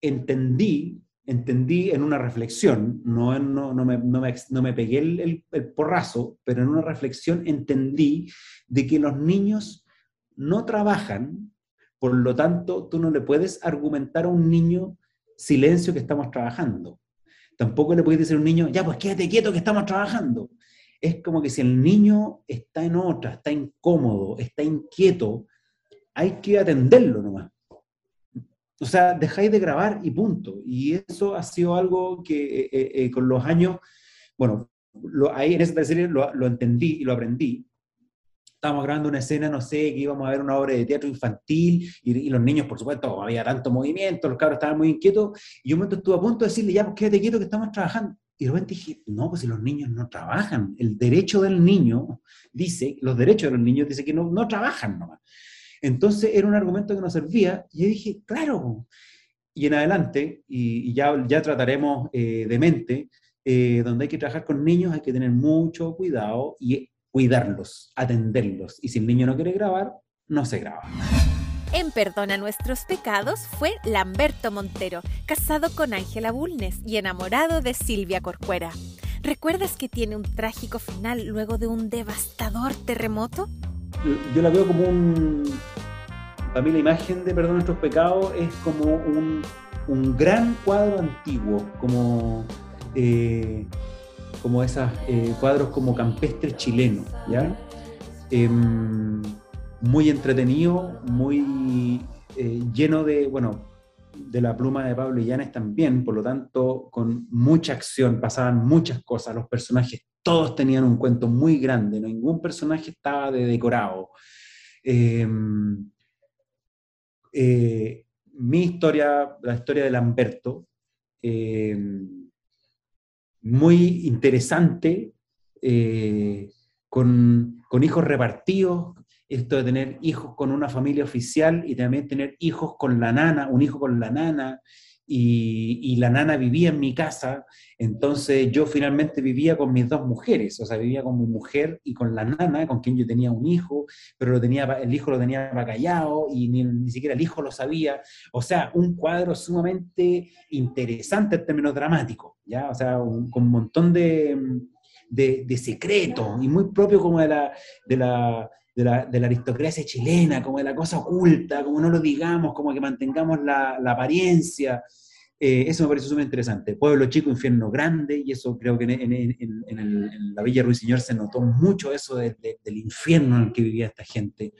[SPEAKER 3] entendí, entendí en una reflexión, no, no, no, me, no, me, no me, pegué el, porrazo, pero en una reflexión entendí de que los niños no trabajan, por lo tanto tú no le puedes argumentar a un niño silencio que estamos trabajando. Tampoco le puedes decir a un niño, ya pues quédate quieto que estamos trabajando. Es como que si el niño está en otra, está incómodo, está inquieto, hay que atenderlo nomás o sea, dejáis de grabar y punto. Y eso ha sido algo que eh, eh, eh, con los años, bueno, ahí en esa serie lo, lo, entendí y lo aprendí. Estábamos grabando una escena, no sé, que íbamos a ver una obra de teatro infantil y, los niños, por supuesto, había tanto movimiento, los cabros estaban muy inquietos. Y un momento estuve a punto de decirle, ya, pues quédate quieto que estamos trabajando. Y de repente dije, no, pues si los niños no trabajan, el derecho del niño dice, los derechos de los niños dice que no, no trabajan nomás. Entonces era un argumento que nos servía y yo dije, claro. Y en adelante, y, ya, ya trataremos eh, de mente, eh, donde hay que trabajar con niños hay que tener mucho cuidado y cuidarlos, atenderlos. Y si el niño no quiere grabar, no se graba.
[SPEAKER 2] En Perdona Nuestros Pecados fue Lamberto Montero, casado con Ángela Bulnes y enamorado de Silvia Corcuera. ¿Recuerdas que tiene un trágico final luego de un devastador terremoto?
[SPEAKER 3] yo la veo como un... Para mí la imagen de Perdón nuestros pecados es como un, un gran cuadro antiguo, como, eh, como esos eh, cuadros como campestres chilenos, ¿ya? Em, muy entretenido, muy eh, lleno de, bueno, de la pluma de Pablo Illanes también, por lo tanto, con mucha acción, pasaban muchas cosas, los personajes todos tenían un cuento muy grande, ningún personaje estaba de decorado. Em, eh, mi historia, la historia de Lamberto, em, muy interesante, eh, con, con, hijos repartidos, esto de tener hijos con una familia oficial y también tener hijos con la nana, un hijo con la nana, y, la nana vivía en mi casa, entonces yo finalmente vivía con mis dos mujeres, o sea, vivía con mi mujer y con la nana, con quien yo tenía un hijo, pero lo tenía, el hijo lo tenía callado y ni, siquiera el hijo lo sabía, o sea, un cuadro sumamente interesante en términos dramáticos, ¿ya? O sea, con un montón de, de, de secretos y muy propio como de la... De la de la, de la, aristocracia chilena, como de la cosa oculta, como no lo digamos, como que mantengamos la, la apariencia. Eh, eso me parece súper interesante. Pueblo chico, infierno grande, y eso creo que en, en, en, en la Villa Ruiseñor se notó mucho eso del infierno en el que vivía esta gente.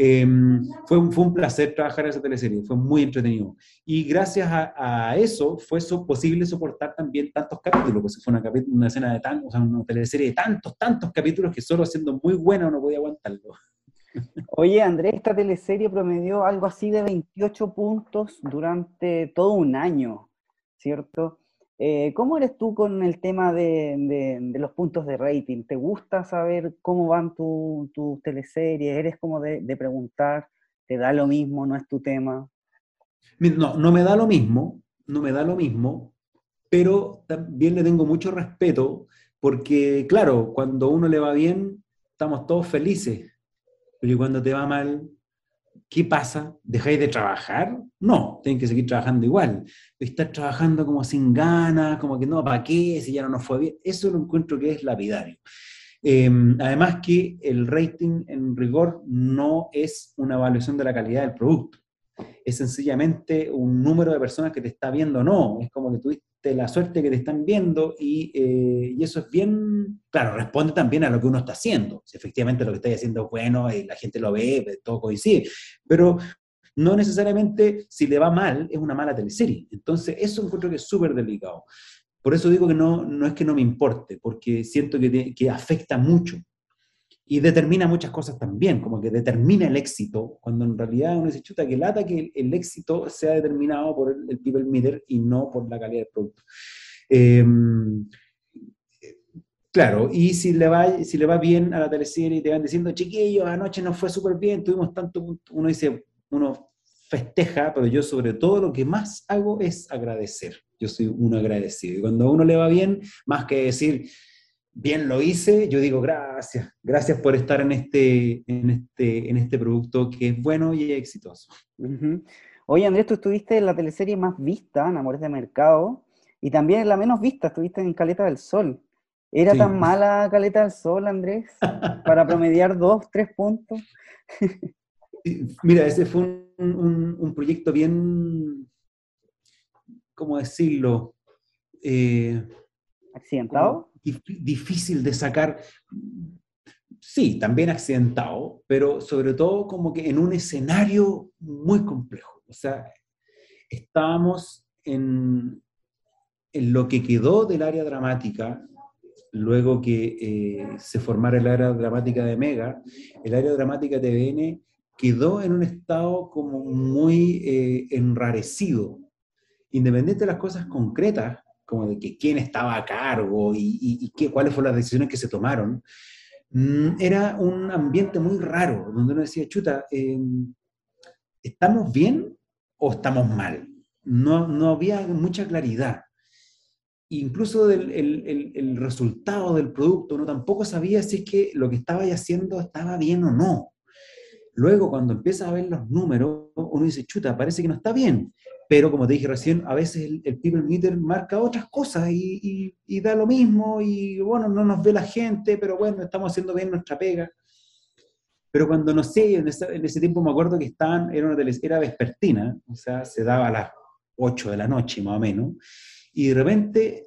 [SPEAKER 3] Em, fue, fue un placer trabajar en esa teleserie, fue muy entretenido. Y gracias a, eso fue posible soportar también tantos capítulos, pues fue una, una escena de tan, o sea, una teleserie de tantos, tantos capítulos que solo siendo muy buena uno podía aguantarlo.
[SPEAKER 4] Oye, Andrés, esta teleserie promedió algo así de 28 puntos durante todo un año, ¿cierto? Eh, ¿Cómo eres tú con el tema de, los puntos de rating? ¿Te gusta saber cómo van tus tu teleseries? ¿Eres como de, preguntar? ¿Te da lo mismo? ¿No es tu tema?
[SPEAKER 3] No, no me da lo mismo, no me da lo mismo, pero también le tengo mucho respeto porque, claro, cuando uno le va bien, estamos todos felices, pero cuando te va mal, ¿qué pasa? ¿Dejáis de trabajar? No, tienen que seguir trabajando igual. Estar trabajando como sin ganas, como que no, ¿para qué? Si ya no nos fue bien. Eso lo encuentro que es lapidario. Em, además que el rating en rigor no es una evaluación de la calidad del producto. Es sencillamente un número de personas que te está viendo o no. Es como que tuviste la suerte que te están viendo eh, y, eso es bien, claro, responde también a lo que uno está haciendo. Si efectivamente lo que está haciendo es bueno y la gente lo ve, pues, todo coincide, pero no necesariamente si le va mal es una mala teleserie. Entonces, eso encuentro que es súper delicado. Por eso digo que no, no es que no me importe, porque siento que, que afecta mucho y determina muchas cosas también, como que determina el éxito, cuando en realidad uno dice, chuta, que lata que el, éxito sea determinado por el, people meter y no por la calidad del producto. Em, claro, y si le, va, si le va bien a la teleserie y te van diciendo, chiquillos, anoche nos fue súper bien, tuvimos tanto, uno dice, uno festeja, pero yo sobre todo lo que más hago es agradecer. Yo soy un agradecido. Y cuando a uno le va bien, más que decir, bien lo hice, yo digo gracias, gracias por estar en este, en este, en este producto que es bueno y exitoso.
[SPEAKER 4] Oye Andrés, tú estuviste en la teleserie más vista, en Amores de Mercado, y también en la menos vista, estuviste en Caleta del Sol. ¿Era tan mala Caleta del Sol, Andrés, para promediar dos, tres puntos?
[SPEAKER 3] Mira, ese fue un, proyecto bien, ¿cómo decirlo?
[SPEAKER 4] Eh, ¿Accidentado?
[SPEAKER 3] Difícil de sacar. Sí, también accidentado, pero sobre todo como que en un escenario muy complejo. O sea, estábamos en, en lo que quedó del área dramática, luego que eh, se formara el área dramática de Mega, el área dramática de TVN quedó en un estado como muy eh, enrarecido. Independiente de las cosas concretas como de que quién estaba a cargo y, qué, cuáles fueron las decisiones que se tomaron, mm, era un ambiente muy raro, donde uno decía, chuta, em, ¿estamos bien o estamos mal? No, no había mucha claridad. Incluso el, el, el, resultado del producto, uno tampoco sabía si es que lo que estaba haciendo estaba bien o no. Luego, cuando empieza a ver los números, uno dice, chuta, parece que no está bien pero como te dije recién, a veces el, people meter marca otras cosas y, da lo mismo y bueno, no nos ve la gente, pero bueno, estamos haciendo bien nuestra pega. Pero cuando no sé, en, ese tiempo me acuerdo que estaban, era una era vespertina, o sea, se daba a las 8 de la noche más o menos, y de repente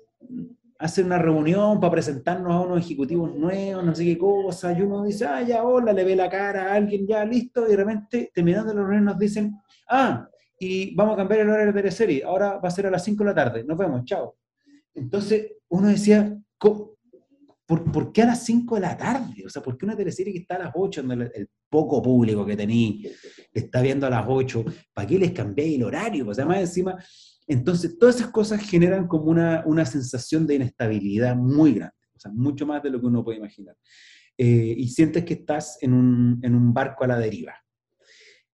[SPEAKER 3] hacen una reunión para presentarnos a unos ejecutivos nuevos, no sé qué cosa, y uno dice, ah, ya, hola, le ve la cara a alguien, ya, listo, y de repente, terminando la reunión, nos dicen, ah, y vamos a cambiar el horario de la serie. Ahora va a ser a las 5 de la tarde. Nos vemos, chao. Entonces uno decía, ¿por, qué a las 5 de la tarde? O sea, ¿por qué una teleserie que está a las 8, donde el, poco público que tení está viendo a las 8, ¿para qué les cambié el horario? Pues además encima, entonces todas esas cosas generan como una, una sensación de inestabilidad muy grande, o sea, mucho más de lo que uno puede imaginar. Eh, y sientes que estás en un, en un barco a la deriva.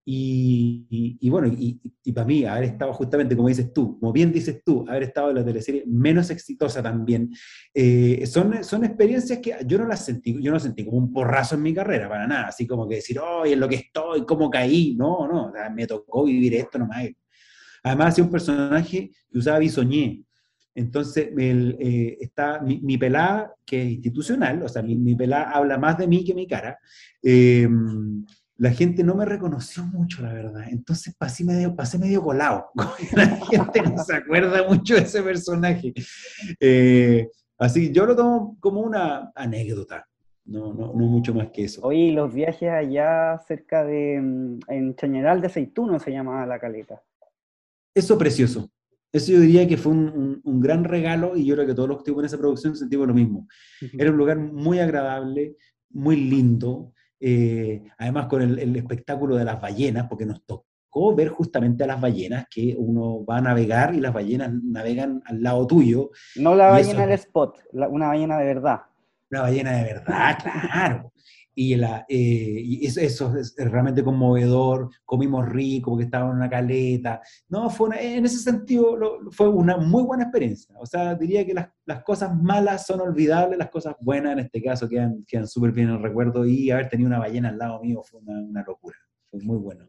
[SPEAKER 3] Y, bueno, y, para mí, haber estado justamente, como dices tú, como bien dices tú, haber estado en la teleserie menos exitosa también, eh, son, son experiencias que yo no las sentí, yo no sentí como un porrazo en mi carrera, para nada, así como que decir, oh, en lo que estoy, cómo caí, no, no, me tocó vivir esto nomás. Además, hacía un personaje que usaba bisoñé, entonces, eh, está mi, mi, pelada, que es institucional, o sea, mi, mi pelada habla más de mí que mi cara, eh, la gente no me reconoció mucho, la verdad. Entonces pasé medio, pasé medio colado. la gente no se acuerda mucho de ese personaje. Eh, así, yo lo tomo como una anécdota. No, no, no mucho más que eso.
[SPEAKER 4] Oye, los viajes allá cerca de, mm, en Chañaral de Aceituno se llamaba la caleta.
[SPEAKER 3] Eso precioso. Eso yo diría que fue un, un, gran regalo y yo creo que todos los que estuvimos en esa producción sentimos lo mismo. Era un lugar muy agradable, muy lindo, eh, además con el, espectáculo de las ballenas, porque nos tocó ver justamente a las ballenas, que uno va a navegar y las ballenas navegan al lado tuyo.
[SPEAKER 4] No la ballena del spot, una ballena de verdad.
[SPEAKER 3] Una ballena de verdad, claro y, la, eh, eso, es realmente conmovedor, comimos rico porque estaba en una caleta. No, fue en ese sentido fue una muy buena experiencia. O sea, diría que las, las, cosas malas son olvidables, las cosas buenas en este caso quedan, quedan súper bien en el recuerdo y haber tenido una ballena al lado mío fue una, una locura, fue muy bueno.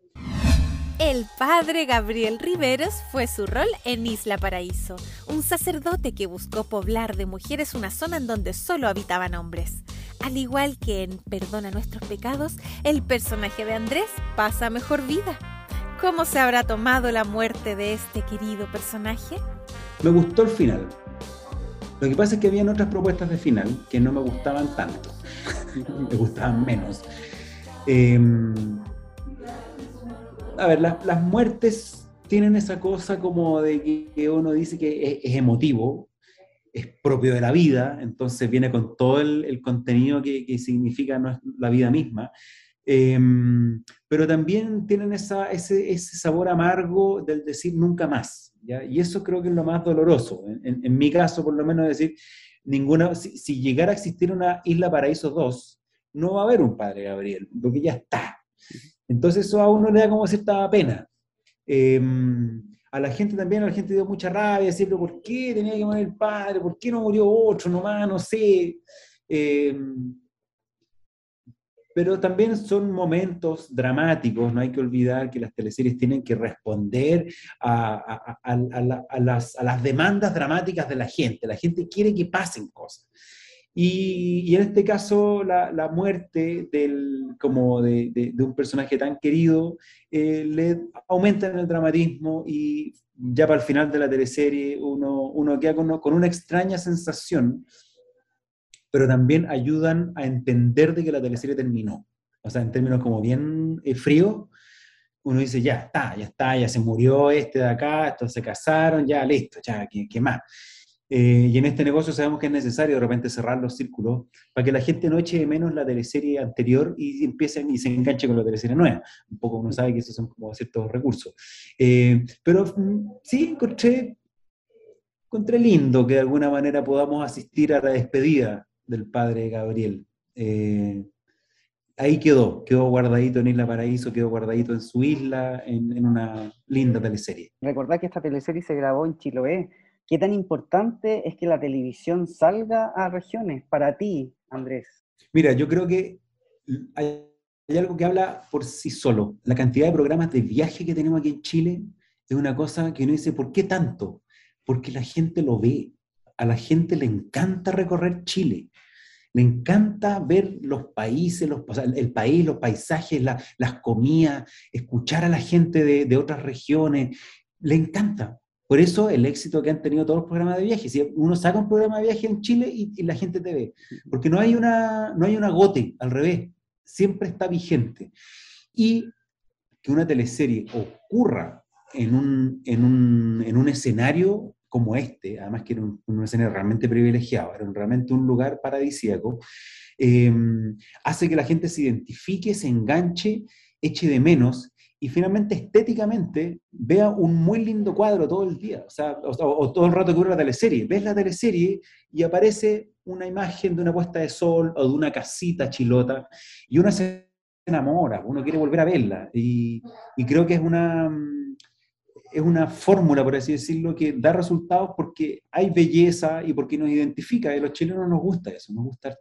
[SPEAKER 2] El padre Gabriel Riveros fue su rol en Isla Paraíso, un sacerdote que buscó poblar de mujeres una zona en donde solo habitaban hombres. Al igual que en Perdona nuestros pecados, el personaje de Andrés pasa mejor vida. ¿Cómo se habrá tomado la muerte de este querido personaje?
[SPEAKER 3] Me gustó el final. Lo que pasa es que habían otras propuestas de final que no me gustaban tanto. me gustaban menos. Em, a ver, las muertes tienen esa cosa como de que uno dice que es emotivo, es propio de la vida, entonces viene con todo el, contenido que, significa la vida misma. Em, pero también tienen esa, ese, ese, sabor amargo del decir nunca más. Y eso creo que es lo más doloroso. En, mi caso, por lo menos, decir, ninguna, si, llegara a existir una Isla Paraíso 2, no va a haber un Padre Gabriel, porque ya está. Entonces eso a uno le da como cierta pena. Eh, a la gente también, a la gente dio mucha rabia, decirle, ¿por qué tenía que morir el padre? ¿Por qué no murió otro nomás? No sé. Eh, pero también son momentos dramáticos, no hay que olvidar que las teleseries tienen que responder a, las, a, las, demandas dramáticas de la gente, la gente quiere que pasen cosas. Y, en este caso, la, muerte del, como de, un personaje tan querido eh, le aumenta en el dramatismo y ya para el final de la teleserie uno, uno queda con, con, una extraña sensación, pero también ayudan a entender de que la teleserie terminó. O sea, en términos como bien eh, frío, uno dice, ya está, ya está, ya se murió este de acá, estos se casaron, ya listo, ya, ¿qué, qué más? Eh, y en este negocio sabemos que es necesario de repente cerrar los círculos para que la gente no eche de menos la teleserie anterior y empiecen y se enganche con la teleserie nueva. Un poco uno sabe que esos son como ciertos recursos. Eh, pero mm, sí, encontré, encontré lindo que de alguna manera podamos asistir a la despedida del padre Gabriel. Eh, ahí quedó, quedó guardadito en Isla Paraíso, quedó guardadito en su isla, en, en una linda teleserie.
[SPEAKER 4] Recordad que esta teleserie se grabó en Chiloé ¿Qué tan importante es que la televisión salga a regiones para ti, Andrés?
[SPEAKER 3] Mira, yo creo que hay, algo que habla por sí solo. La cantidad de programas de viaje que tenemos aquí en Chile es una cosa que uno dice, ¿por qué tanto? Porque la gente lo ve. A la gente le encanta recorrer Chile. Le encanta ver los países, los, el país, los paisajes, las comidas, escuchar a la gente de, de otras regiones. Le encanta. Por eso el éxito que han tenido todos los programas de viaje. Si uno saca un programa de viaje en Chile y, la gente te ve, porque no hay, una, no hay una al revés, siempre está vigente. Y que una teleserie ocurra en un, en un, en un escenario como este, además que era un, escenario realmente privilegiado, era realmente un lugar paradisíaco, eh, hace que la gente se identifique, se enganche, eche de menos y finalmente estéticamente vea un muy lindo cuadro todo el día, o, sea, o, todo el rato que dura la teleserie. Ves la teleserie y aparece una imagen de una puesta de sol o de una casita chilota y uno se enamora, uno quiere volver a verla. Y, y creo que es una, es una fórmula, por así decirlo, que da resultados porque hay belleza y porque nos identifica. Y a los chilenos nos gusta eso, nos gusta.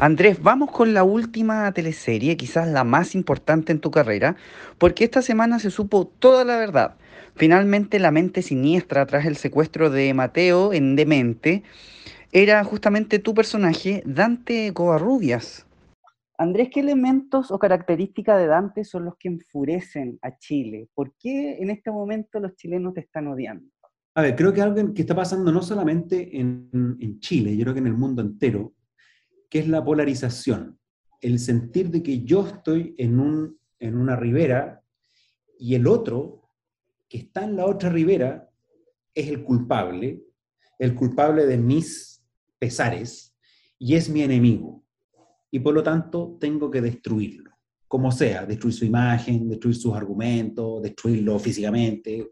[SPEAKER 4] Andrés, vamos con la última teleserie, quizás la más importante en tu carrera, porque esta semana se supo toda la verdad. Finalmente, la mente siniestra tras el secuestro de Mateo en Demente era justamente tu personaje, Dante Covarrubias. Andrés, ¿qué elementos o características de Dante son los que enfurecen a Chile? ¿Por qué en este momento los chilenos te están odiando?
[SPEAKER 3] A ver, creo que algo que está pasando no solamente en, en Chile, yo creo que en el mundo entero, que es la polarización, el sentir de que yo estoy en, un, en una ribera y el otro, que está en la otra ribera, es el culpable, el culpable de mis pesares, y es mi enemigo. y por lo tanto tengo que destruirlo, como sea, destruir su imagen, destruir sus argumentos, destruirlo físicamente.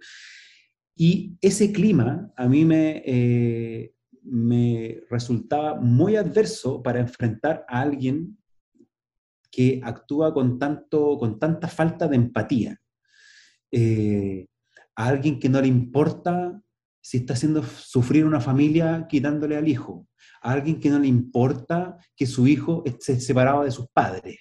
[SPEAKER 3] Y ese clima a mí me, eh, me resultaba muy adverso para enfrentar a alguien que actúa con, tanto, con tanta falta de empatía. Eh, a alguien que no le importa si está haciendo sufrir una familia quitándole al hijo, a alguien que no le importa que su hijo esté separado de sus padres.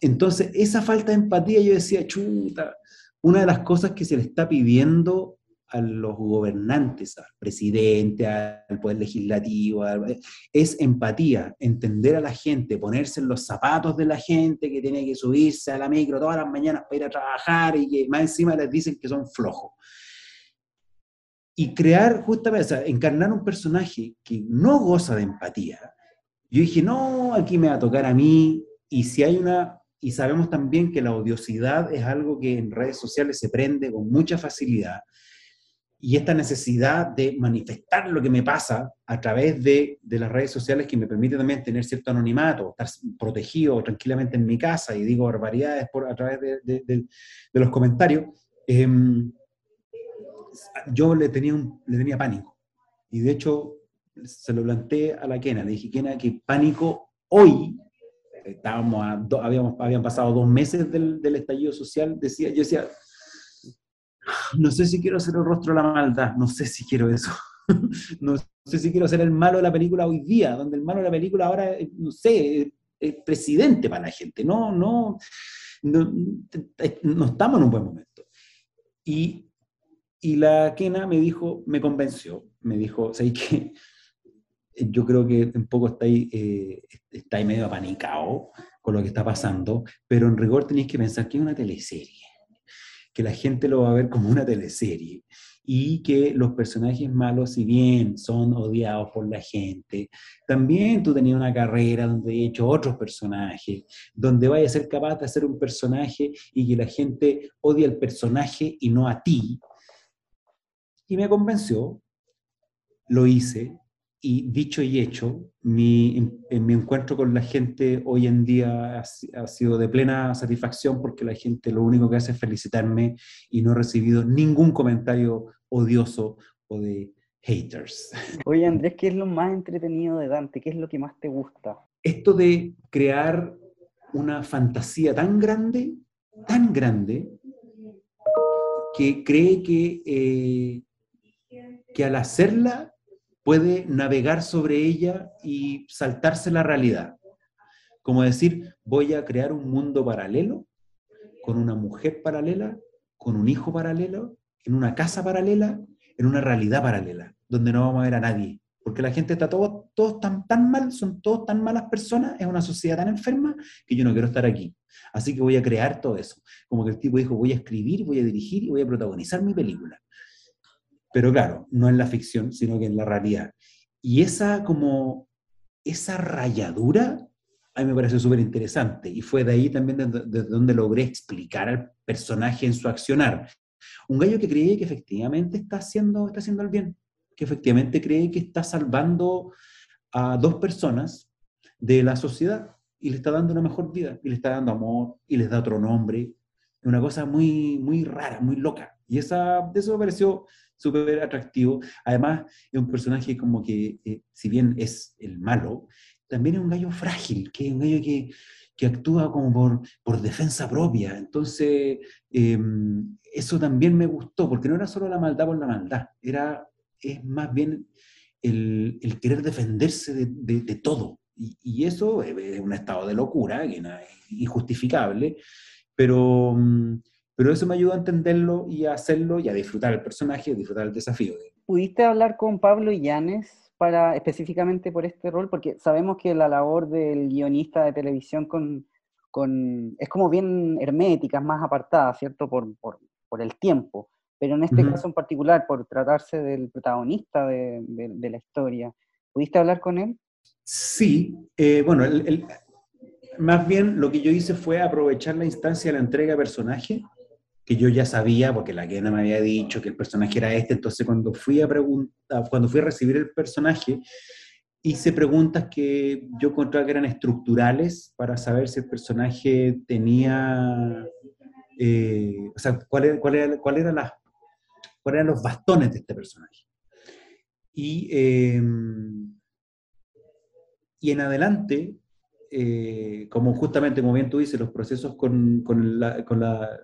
[SPEAKER 3] Entonces, esa falta de empatía, yo decía, chuta, una de las cosas que se le está pidiendo a los gobernantes, al presidente, al poder legislativo, es empatía, entender a la gente, ponerse en los zapatos de la gente que tiene que subirse a la micro todas las mañanas para ir a trabajar y que más encima les dicen que son flojos. Y crear justamente, o encarnar un personaje que no goza de empatía. Yo dije, no, aquí me va a tocar a mí, y si hay una, y sabemos también que la odiosidad es algo que en redes sociales se prende con mucha facilidad, y esta necesidad de manifestar lo que me pasa a través de, de, las redes sociales que me permite también tener cierto anonimato, estar protegido tranquilamente en mi casa y digo barbaridades por, a través de, de, de los comentarios, eh, yo le tenía, un, le tenía pánico. Y de hecho se lo planteé a la Kena, le dije, Kena, que pánico hoy, estábamos habíamos, habían pasado dos meses del, del estallido social, decía, yo decía, no sé si quiero ser el rostro de la maldad, no sé si quiero eso. no sé si quiero ser el malo de la película hoy día, donde el malo de la película ahora, no sé, es presidente para la gente. No, no, no, no estamos en un buen momento. Y, y la Kena me dijo, me convenció, me dijo, ¿sabes qué? Yo creo que un poco está ahí, eh, está medio apanicado con lo que está pasando, pero en rigor tenéis que pensar que es una teleserie que la gente lo va a ver como una teleserie y que los personajes malos, si bien son odiados por la gente, también tú tenías una carrera donde he hecho otros personajes, donde vaya a ser capaz de hacer un personaje y que la gente odie al personaje y no a ti. Y me convenció, lo hice, y dicho y hecho, mi, en, mi encuentro con la gente hoy en día ha, sido de plena satisfacción porque la gente lo único que hace es felicitarme y no he recibido ningún comentario odioso o de haters.
[SPEAKER 4] Oye Andrés, ¿qué es lo más entretenido de Dante? ¿Qué es lo que más te gusta?
[SPEAKER 3] Esto de crear una fantasía tan grande, tan grande, que cree que, eh, que al hacerla puede navegar sobre ella y saltarse la realidad. Como decir, voy a crear un mundo paralelo, con una mujer paralela, con un hijo paralelo, en una casa paralela, en una realidad paralela, donde no vamos a ver a nadie. Porque la gente está todo, tan, tan mal, son todos tan malas personas, es una sociedad tan enferma que yo no quiero estar aquí. Así que voy a crear todo eso. Como que el tipo dijo, voy a escribir, voy a dirigir y voy a protagonizar mi película pero claro, no en la ficción, sino que en la realidad. Y esa como, esa rayadura a mí me pareció súper interesante y fue de ahí también desde, donde logré explicar al personaje en su accionar. Un gallo que cree que efectivamente está haciendo, está haciendo el bien, que efectivamente cree que está salvando a dos personas de la sociedad y le está dando una mejor vida, y le está dando amor, y les da otro nombre. Una cosa muy, muy rara, muy loca. Y esa, eso me pareció súper atractivo. Además, es un personaje como que, eh, si bien es el malo, también es un gallo frágil, que es un gallo que, que actúa como por, por defensa propia. Entonces, em, eso también me gustó, porque no era solo la maldad por la maldad, era, es más bien el, el querer defenderse de, de, todo. Y, y, eso es un estado de locura, que es injustificable, pero... Mm, pero eso me ayudó a entenderlo y a hacerlo y a disfrutar el personaje, a disfrutar el desafío.
[SPEAKER 4] ¿Pudiste hablar con Pablo Llanes para, específicamente por este rol? Porque sabemos que la labor del guionista de televisión con, con, es como bien hermética, es más apartada, ¿cierto? Por, por, por el tiempo. Pero en este caso en particular, por tratarse del protagonista de, de, la historia, ¿pudiste hablar con él?
[SPEAKER 3] Sí, eh, bueno, el, más bien lo que yo hice fue aprovechar la instancia de la entrega de personaje que yo ya sabía, porque la Kena me había dicho que el personaje era este, entonces cuando fui a preguntar, cuando fui a recibir el personaje, hice preguntas que yo encontraba que eran estructurales para saber si el personaje tenía, eh, o sea, cuál era, cuál cuál era las, cuáles eran los bastones de este personaje. Y, em, y en adelante, eh, como justamente, como bien tú dices, los procesos con, con, la, la,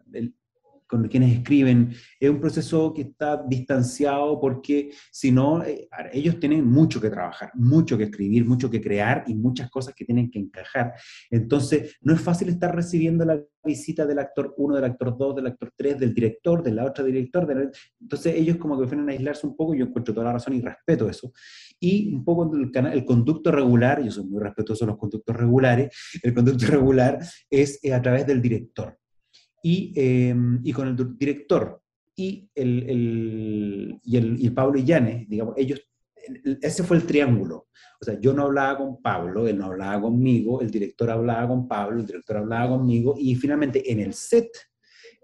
[SPEAKER 3] con quienes escriben, es un proceso que está distanciado porque si no, eh, ellos tienen mucho que trabajar, mucho que escribir, mucho que crear y muchas cosas que tienen que encajar. Entonces, no es fácil estar recibiendo la visita del actor 1, del actor 2, del actor 3, del director, de la otra director. Entonces, ellos como que prefieren aislarse un poco, yo encuentro toda la razón y respeto eso. Y un poco el, canal, el conducto regular, yo soy muy respetuoso de los conductos regulares, el conducto regular es eh, a través del director y, em, y con el director y el, el, y el, y Pablo Illanes, digamos, ellos, ese fue el triángulo. O sea, yo no hablaba con Pablo, él no hablaba conmigo, el director hablaba con Pablo, el director hablaba conmigo, y finalmente en el set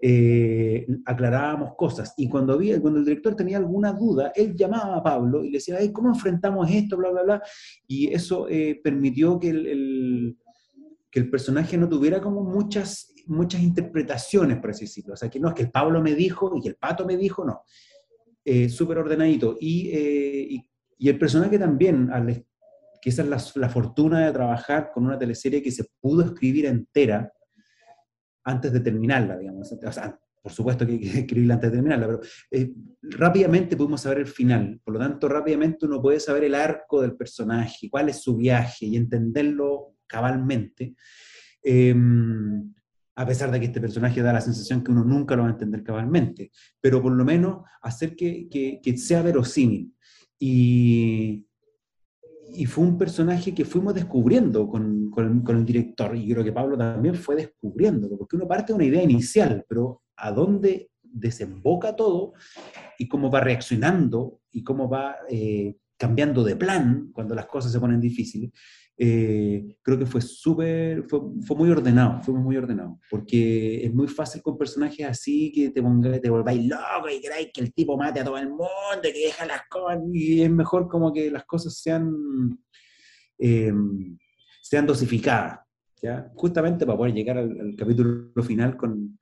[SPEAKER 3] eh, aclarábamos cosas. Y cuando, había, cuando el director tenía alguna duda, él llamaba a Pablo y le decía, ¿cómo enfrentamos esto? Bla, bla, bla. Y eso eh, permitió que el, el, que el personaje no tuviera como muchas muchas interpretaciones, por así decirlo. O sea, que no es que el Pablo me dijo y el Pato me dijo, no. Eh, Súper ordenadito. Eh, y, y, el personaje también, que esa es la, fortuna de trabajar con una teleserie que se pudo escribir entera antes de terminarla, digamos. O sea, por supuesto que hay que escribirla antes de terminarla, pero eh, rápidamente pudimos saber el final. Por lo tanto, rápidamente uno puede saber el arco del personaje, cuál es su viaje y entenderlo cabalmente. Eh, a pesar de que este personaje da la sensación que uno nunca lo va a entender cabalmente, pero por lo menos hacer que, que, sea verosímil. Y, y, fue un personaje que fuimos descubriendo con, con, el director, y creo que Pablo también fue descubriendo, porque uno parte de una idea inicial, pero a dónde desemboca todo y cómo va reaccionando y cómo va eh, cambiando de plan cuando las cosas se ponen difíciles, eh, creo que fue súper, fue, fue, muy ordenado, fue muy ordenado, porque es muy fácil con personajes así que te, ponga, te volváis loco y creáis que el tipo mate a todo el mundo, que deja las cosas, y es mejor como que las cosas sean, eh, sean dosificadas, ¿ya? justamente para poder llegar al, capítulo final con,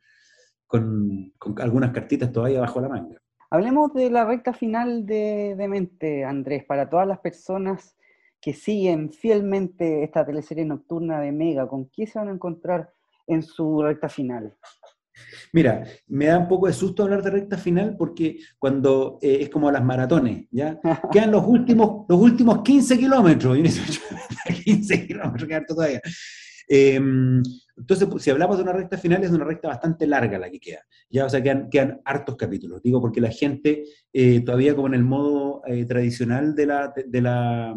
[SPEAKER 3] con, con, algunas cartitas todavía bajo la manga.
[SPEAKER 4] Hablemos de la recta final de, de Mente, Andrés, para todas las personas que siguen fielmente esta teleserie nocturna de Mega, ¿con qué se van a encontrar en su recta final?
[SPEAKER 3] Mira, me da un poco de susto hablar de recta final porque cuando eh, es como las maratones, ¿ya? Quedan los últimos, los últimos 15 kilómetros, 15 kilómetros, quedan todavía. Em, entonces, si hablamos de una recta final, es una recta bastante larga la que queda, ¿ya? O sea, quedan, quedan hartos capítulos, digo, porque la gente eh, todavía como en el modo eh, tradicional de la, de la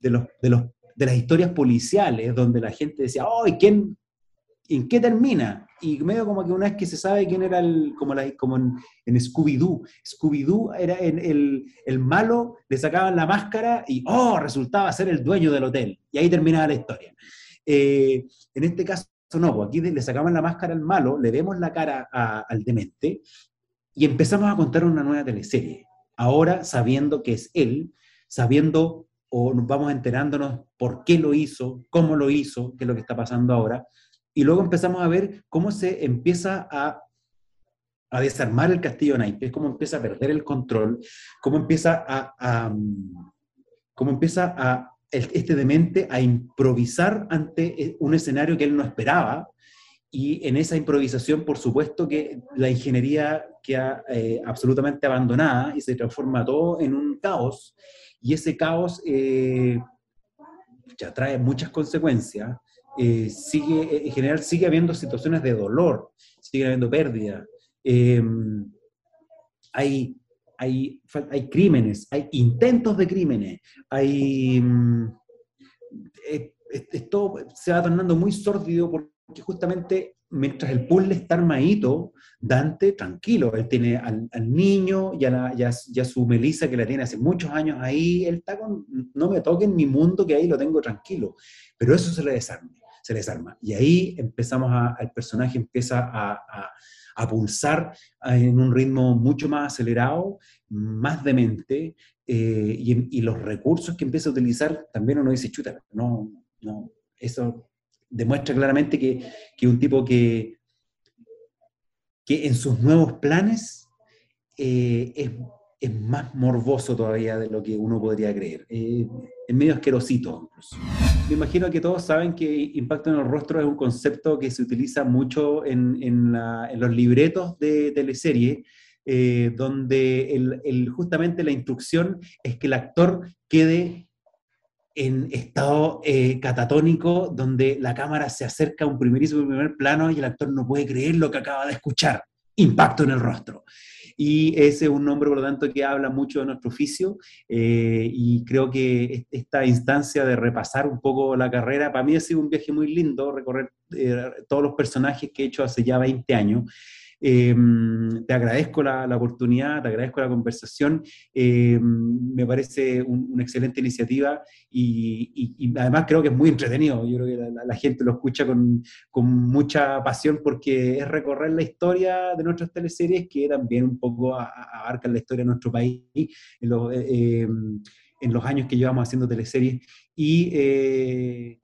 [SPEAKER 3] de, los, de, los, de las historias policiales, donde la gente decía, oh, quién, ¿en qué termina? Y medio como que una vez que se sabe quién era el, como, la, como en, Scooby-Doo, Scooby-Doo era el, el, malo, le sacaban la máscara y, oh, resultaba ser el dueño del hotel. Y ahí terminaba la historia. Eh, en este caso, no, pues aquí le sacaban la máscara al malo, le vemos la cara al demente y empezamos a contar una nueva teleserie. Ahora sabiendo que es él, sabiendo o nos vamos enterándonos por qué lo hizo, cómo lo hizo, qué es lo que está pasando ahora, y luego empezamos a ver cómo se empieza a, a desarmar el castillo naipes, cómo empieza a perder el control, cómo empieza a, cómo empieza a este demente a improvisar ante eh, un escenario que él no esperaba, y en esa improvisación, por supuesto que la ingeniería queda eh, absolutamente abandonada y se transforma todo en un caos, y ese caos eh, ya trae muchas consecuencias. Eh, sigue, eh, en general sigue habiendo situaciones de dolor, sigue habiendo pérdida. hay, hay, hay crímenes, hay intentos de crímenes, hay... Mm, esto se va tornando muy sórdido porque justamente mientras el puzzle está armadito, Dante tranquilo, él tiene al, niño, ya, ya, ya, su Melissa que la tiene hace muchos años ahí, él está con, no me toque en mi mundo que ahí lo tengo tranquilo, pero eso se le desarme. se desarma. Y ahí empezamos a, el personaje empieza a, a, pulsar en un ritmo mucho más acelerado, más demente, eh, y, y, los recursos que empieza a utilizar, también uno dice, chuta, no, no, eso demuestra claramente que, un tipo que, que en sus nuevos planes eh, es, es, más morboso todavía de lo que uno podría creer. Eh, es medio asquerosito. Me imagino que todos saben que impacto en el rostro es un concepto que se utiliza mucho en, en, los libretos de teleserie, eh, donde el, justamente la instrucción es que el actor quede en estado eh, catatónico, donde la cámara se acerca a un primerísimo primer plano y el actor no puede creer lo que acaba de escuchar. Impacto en el rostro. Y ese es un nombre, por lo tanto, que habla mucho de nuestro oficio eh, y creo que esta instancia de repasar un poco la carrera, para mí ha sido un viaje muy lindo, recorrer eh, todos los personajes que he hecho hace ya 20 años. Em, te agradezco la, oportunidad, te agradezco la conversación. Em, me parece una excelente iniciativa y, además creo que es muy entretenido. Yo creo que la, gente lo escucha con, con, mucha pasión porque es recorrer la historia de nuestras teleseries que también un poco abarcan la historia de nuestro país en los, eh, em, en los años que llevamos haciendo teleseries. Y eh,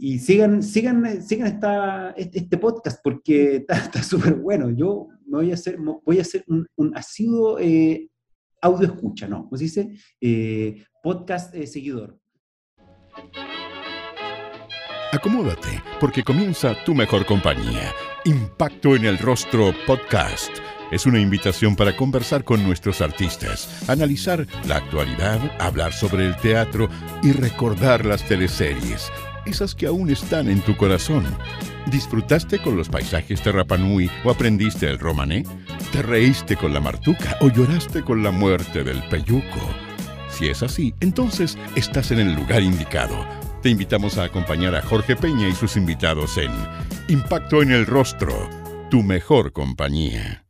[SPEAKER 3] y sigan, sigan, sigan esta, este, este podcast porque está súper bueno. Yo me voy a hacer, voy a hacer un, un asiduo eh, audio escucha, ¿no? ¿Cómo se dice? Eh, podcast eh, seguidor.
[SPEAKER 1] Acomódate, porque comienza tu mejor compañía. Impacto en el Rostro Podcast. Es una invitación para conversar con nuestros artistas, analizar la actualidad, hablar sobre el teatro y recordar las teleseries esas que aún están en tu corazón. ¿Disfrutaste con los paisajes de Rapanui o aprendiste el romané? ¿Te reíste con la martuca o lloraste con la muerte del peyuco? Si es así, entonces estás en el lugar indicado. Te invitamos a acompañar a Jorge Peña y sus invitados en Impacto en el Rostro, tu mejor compañía.